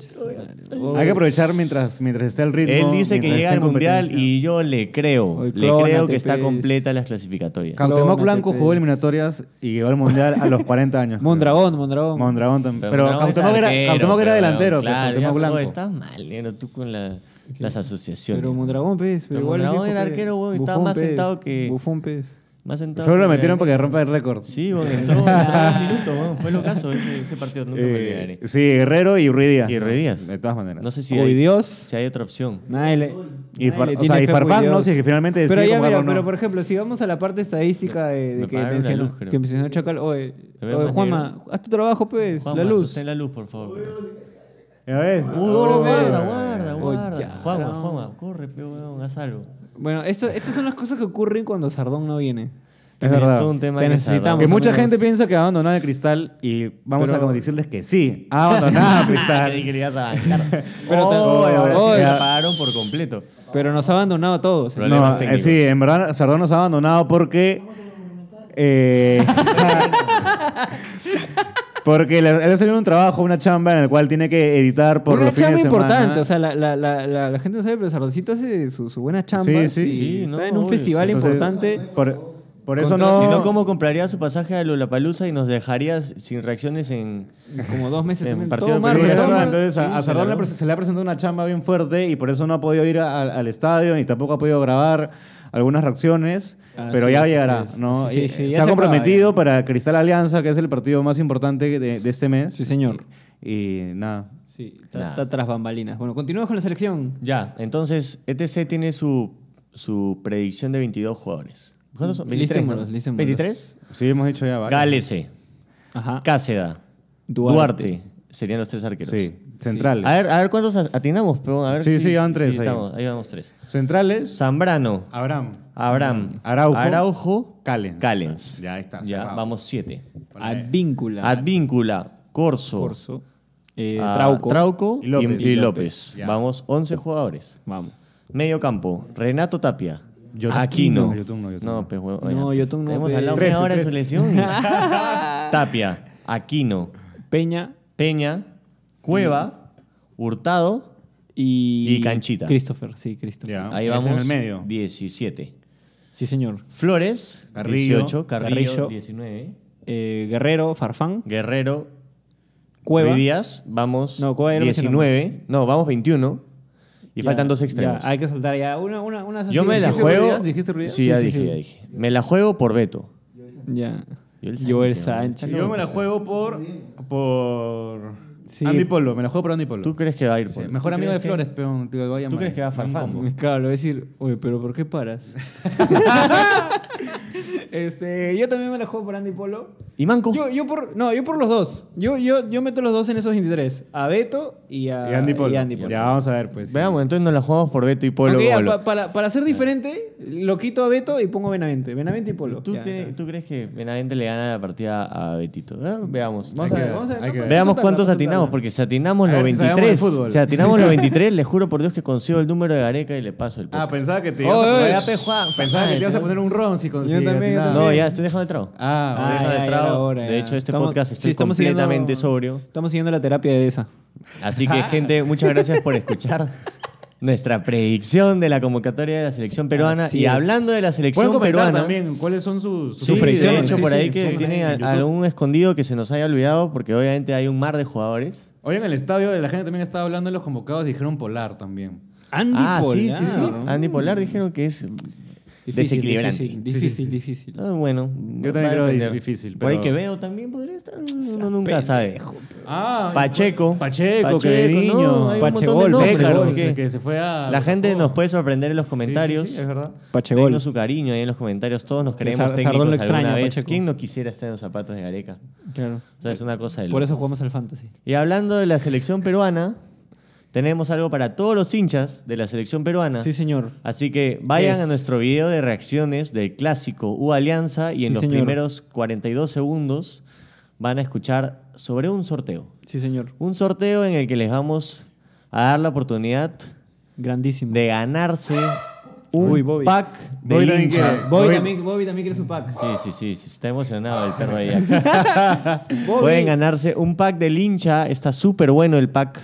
Hay que aprovechar mientras, mientras esté el ritmo. Él dice que llega al mundial y yo le creo. Le creo que está completa las clasificatorias. Cuauhtémoc Clónate, Blanco jugó eliminatorias y llegó al mundial a los 40 años. Mondragón, Mondragón. Mondragón también. Pero Cuauhtémoc era, delantero. Claro, Blanco. estás mal, negro, tú con la- las asociaciones. Pero Mondragón, pez. Pero Pero igual Mondragón viejo, era pe. arquero, weón, estaba más pez. sentado que- Bufón, pez. Más sentado Solo lo metieron para que rompa el récord. Sí, bueno, entró, entró dos minutos, weón. Fue lo caso ese, ese partido, nunca me Eh, olvidaré. sí, Guerrero y Ruiz Díaz. Y Ruiz Díaz. De todas maneras. No sé si hay, Dios. si hay otra opción. Nadie le, Y, Far- o sea, y Farfán, pues, no, Dios. si es que finalmente Pero decide ya, convocarlo mira, o no. pero por ejemplo, si vamos a la parte estadística de, de Me que mencionó, luz, que mencionó Chacal, oye, oye Juanma, haz tu trabajo, pues, Juanma, la luz. sostén la luz, por favor. Ya ves. Uh, Oh, guarda, ve. guarda, Oh, guarda. ya, Juanma, no. Juanma, corre, pe, weón, haz algo. Bueno, esto, estas son las cosas que ocurren cuando Sardón no viene. Es verdad. todo un tema Te que necesitamos. Que mucha menos. gente piensa que ha abandonado el cristal y vamos Pero- a como decirles que sí, ha abandonado el cristal. Creí que le ibas a bancar. Pero te- Oh, y ahora oh, sí me ya. la pagaron por completo. Pero nos ha abandonado a todos. Problemas No, eh, sí, en verdad Sardón nos ha abandonado porque. eh, porque le, le ha salido un trabajo, una chamba en el cual tiene que editar por Una los fines chamba semana. importante, o sea, la, la, la, la, la gente no sabe, pero Sardoncito hace su, su buena chamba. Sí, sí, y sí, está no, en un obvio, festival sí. Entonces, importante. Por, Por eso Contra- no. Si no, ¿cómo compraría su pasaje a Lollapalooza y nos dejarías sin reacciones en... Como dos meses En partido Todo marzo. Entonces a, Sí, a se Sardón se le ha presentado una chamba bien fuerte y por eso no ha podido ir al, al estadio ni tampoco ha podido grabar algunas reacciones. Así pero ya llegará. ¿no? Sí, sí, Y, sí, eh, ya se ha acaba, comprometido ya. para Cristal Alianza, que es el partido más importante de, de este mes. Sí, señor. Y, y nada. Sí, está tras bambalinas. Bueno, continuamos con la selección. Ya, entonces ETC tiene su, su predicción de 22 jugadores. ¿Cuántos son? 23, ¿no? Listémoslos, listémoslos. 23. Sí, hemos dicho ya varios. Gálese, Ajá. Cáceda, Duarte. Duarte. Serían los tres arqueros. Sí, centrales. A ver, a ver cuántos atinamos, pero a ver Sí, si- sí, van tres ahí. estamos, ahí vamos tres. Centrales, Zambrano, Abraham. Abraham, Araujo. Araujo, Callens. Callens. Ya está, Ya, cerrado. vamos siete. Advíncula. Advíncula, Corso, Corso. Eh, ah, Trauco. Trauco Y y López. López. Ya. Vamos 11 jugadores. Vamos. Medio campo, Renato Tapia. Yotun. Aquino. Yotun no, Yotun No, no. pues, huevo, No, oiga, Yotun no, Hemos pe. media hora de su lesión. Tapia, Aquino, Peña Peña, Cueva, Hurtado. y... Y Canchita. Christopher, sí, Christopher. Ya. Ahí Ese vamos. en el medio. 17. Sí, señor. Flores, Carrillo. 18. Carrillo, Carrillo. 19. Eh, Guerrero, Farfán, Guerrero, Cueva. Ruiz Díaz, vamos No, Cueva ya lo 19. No, vamos 21. Y Ya, faltan dos ya, extremos. hay que soltar ya una, una, una Yo me la ¿Dijiste Ruiz juego. ¿Dijiste Ruiz Díaz? Sí, ya Sí, dije, sí. ya dije. Me la juego por Beto. Ya. Joel Joel Sánchez, Yo me la juego por. por. Sí. Andy Polo, me la juego por Andy Polo. ¿Tú crees que va a ir Sí, por mejor amigo de Flores, pero te vaya ¿Tú crees que va a Farfán? Claro, le voy a decir, oye, pero ¿por qué paras? este, yo también me la juego por Andy Polo. ¿Y Manco? Yo, yo por, no, yo por los dos. Yo, yo, yo meto los dos en esos 23. A Beto y a Y Andy Polo. y Andy Polo. Ya, vamos a ver, pues. Veamos, entonces nos la jugamos por Beto y Polo. Pa- para, para ser diferente, lo quito a Beto y pongo Benavente. Benavente y Polo. ¿Tú, Ya, tienes- está. ¿Tú crees que Benavente le gana la partida a Betito? Eh, Veamos. Vamos a ver, que- vamos a ver. que. Veamos cuántos soltarla. Atinamos, porque si atinamos A los ver si sabemos de 23, fútbol. si atinamos los 23, le juro por Dios que consigo el número de Gareca y le paso el Ah, podcast. pensaba que te Oh, ibas a eh, poner- pe, Juan, Pensaba que te ibas a poner un ron si consigues. también, yo atinar. No, ya, estoy dejando el trago. Ah, Estoy Ah, dejando ya, el ya trago. era hora, de ya. hecho, este Estamos- podcast sí, estoy estamos siguiendo- completamente sobrio. Estamos siguiendo la terapia de esa. Así que, gente, muchas gracias por escuchar nuestra predicción de la convocatoria de la selección peruana. Así y es. hablando de la selección peruana. también cuáles son sus, sus Sí, de predicciones. hecho, Sí, por sí, ahí que tiene algún escondido que se nos haya olvidado, porque obviamente hay un mar de jugadores. Hoy en el estadio la gente también estaba hablando de los convocados y dijeron Polar también. Andy ah, Polar. sí, sí, sí. Andy Polar dijeron que es Difícil, desequilibrante. Difícil, difícil, sí. difícil. Ah, bueno, Yo también creo depender. difícil, Por ahí pero- que veo también podría estar. Uno nunca sabe. Ah, Pacheco. Pacheco, que Pacheco, niño. no, Pachegol, así que, que que se fue a. La gente nos puede sorprender en los Sí, sí, comentarios. sí, es verdad. Pachegol. Denos su cariño ahí en los comentarios. Todos nos creemos Sar- técnicos Sardón lo extraña, vez. Pacheco. ¿Quién no quisiera estar en los zapatos de Gareca? Claro. O sea, es una cosa de Por eso jugamos al fantasy. Y hablando de la selección peruana, tenemos algo para todos los hinchas de la selección peruana. Sí, señor. Así que vayan es? a nuestro video de reacciones del clásico U Alianza y en Sí, los señor. primeros 42 segundos van a escuchar sobre un sorteo. Sí, señor. Un sorteo en el que les vamos a dar la oportunidad Grandísimo. de ganarse un Uy, Bobby. pack de Bobby hincha. Bobby, Bobby- también, Bobby también quiere su pack. Sí, sí, sí, sí, está emocionado el perro ahí. Bobby. Pueden ganarse un pack del hincha, está súper bueno el pack.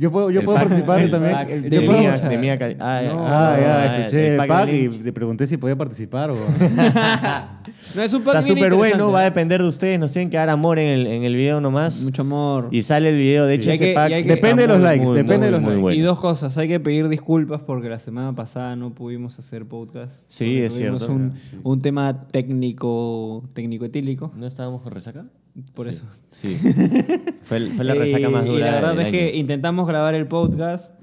Yo puedo, yo El puedo participar el también. pack De puedo- mía, de mía cali- ah, ya. No. Ah, ya, Ah, escuché el pack y te pregunté si podía participar o. No, es un pack Está súper bueno, va a depender de ustedes, nos tienen que dar amor en el, en el video nomás. Mucho amor. Y sale el video, de hecho hay ese que- pack que- Depende de los muy, likes, muy, depende de muy, los muy likes. bueno. Y dos cosas, hay que pedir disculpas porque la semana pasada no pudimos hacer podcast. Sí, es tuvimos cierto. Un, un tema técnico, técnico etílico. ¿No estábamos con resaca? Por Sí, eso. Sí. fue, fue la resaca Y- más dura Y la verdad del es que intentamos grabar el podcast,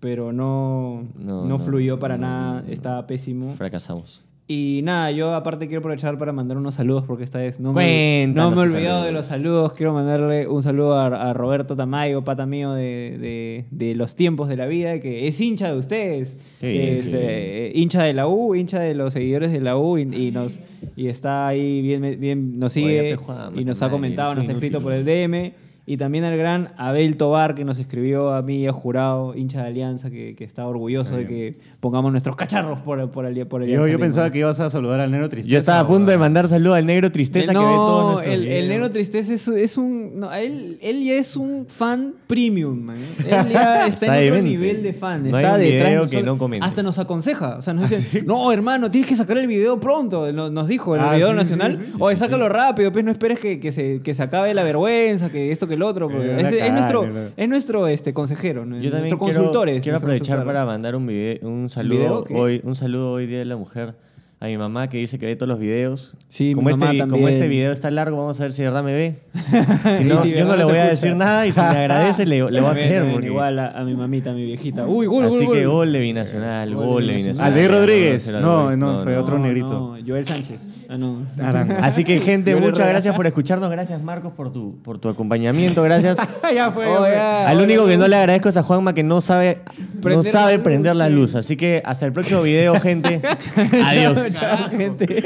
pero no, No, fluyó para no, nada, estaba pésimo. Fracasamos. Y nada, yo aparte quiero aprovechar para mandar unos saludos porque esta vez no me, Cuéntanos no me he olvidado de los saludos. Quiero mandarle un saludo a, a Roberto Tamayo, pata mío de, de- de los tiempos de la vida, que es hincha de ustedes. Bien, es eh, hincha de la U, hincha de los seguidores de la U y, y nos y está ahí bien, bien nos sigue y nos ha comentado, nos ha escrito por el DM. Y también al gran Abel Tobar, que nos escribió a mí y a Jurado, hincha de Alianza, que, que está orgulloso de que pongamos nuestros cacharros por, por, ali- por Yo, Alianza yo Lima. pensaba que ibas a saludar al negro tristeza. Yo estaba a punto de mandar saludo al negro tristeza que ve todos nuestros el, el negro tristeza es, es un. No, él, él ya es un fan premium, man. Él ya está, Está en otro nivel de fan. No está detrás que no comente. Hasta nos aconseja. O sea, nos dice, no, hermano, tienes que sacar el video pronto. Nos, nos dijo el Ah, video sí, nacional. sí, sí, Oye, sácalo rápido, pues no esperes que, que se, que se acabe la vergüenza, que esto, que el otro. porque es, nuestro, es nuestro este, consejero. Yo también nuestro quiero, consultor. es, quiero nuestro aprovechar consultor. para mandar un, video, un saludo ¿Video qué? hoy, un saludo hoy día de la mujer a mi mamá que dice que ve todos los videos. Sí, mi como este, como este video está largo, vamos a ver si de verdad me ve. Si no, si yo no le voy a decir nada y si me agradece le, le voy a creer. porque- Igual a, a mi mamita, a mi viejita. Uy, gol, Así gol, que gol. gol de binacional, Gol de gol de Binacional. binacional. Aldair Rodríguez. No, No, no, no, fue otro No, negrito. no, Joel Sánchez. Ah, no. Así que, gente, muchas gracias por escucharnos. Gracias, Marcos, por tu, por tu acompañamiento. Gracias. ya fue. Oh, ya. Al único que no le agradezco es a Juanma que no sabe, no Prender sabe la luz, prender la luz. Así que hasta el próximo video, gente. Adiós. Chao, gente.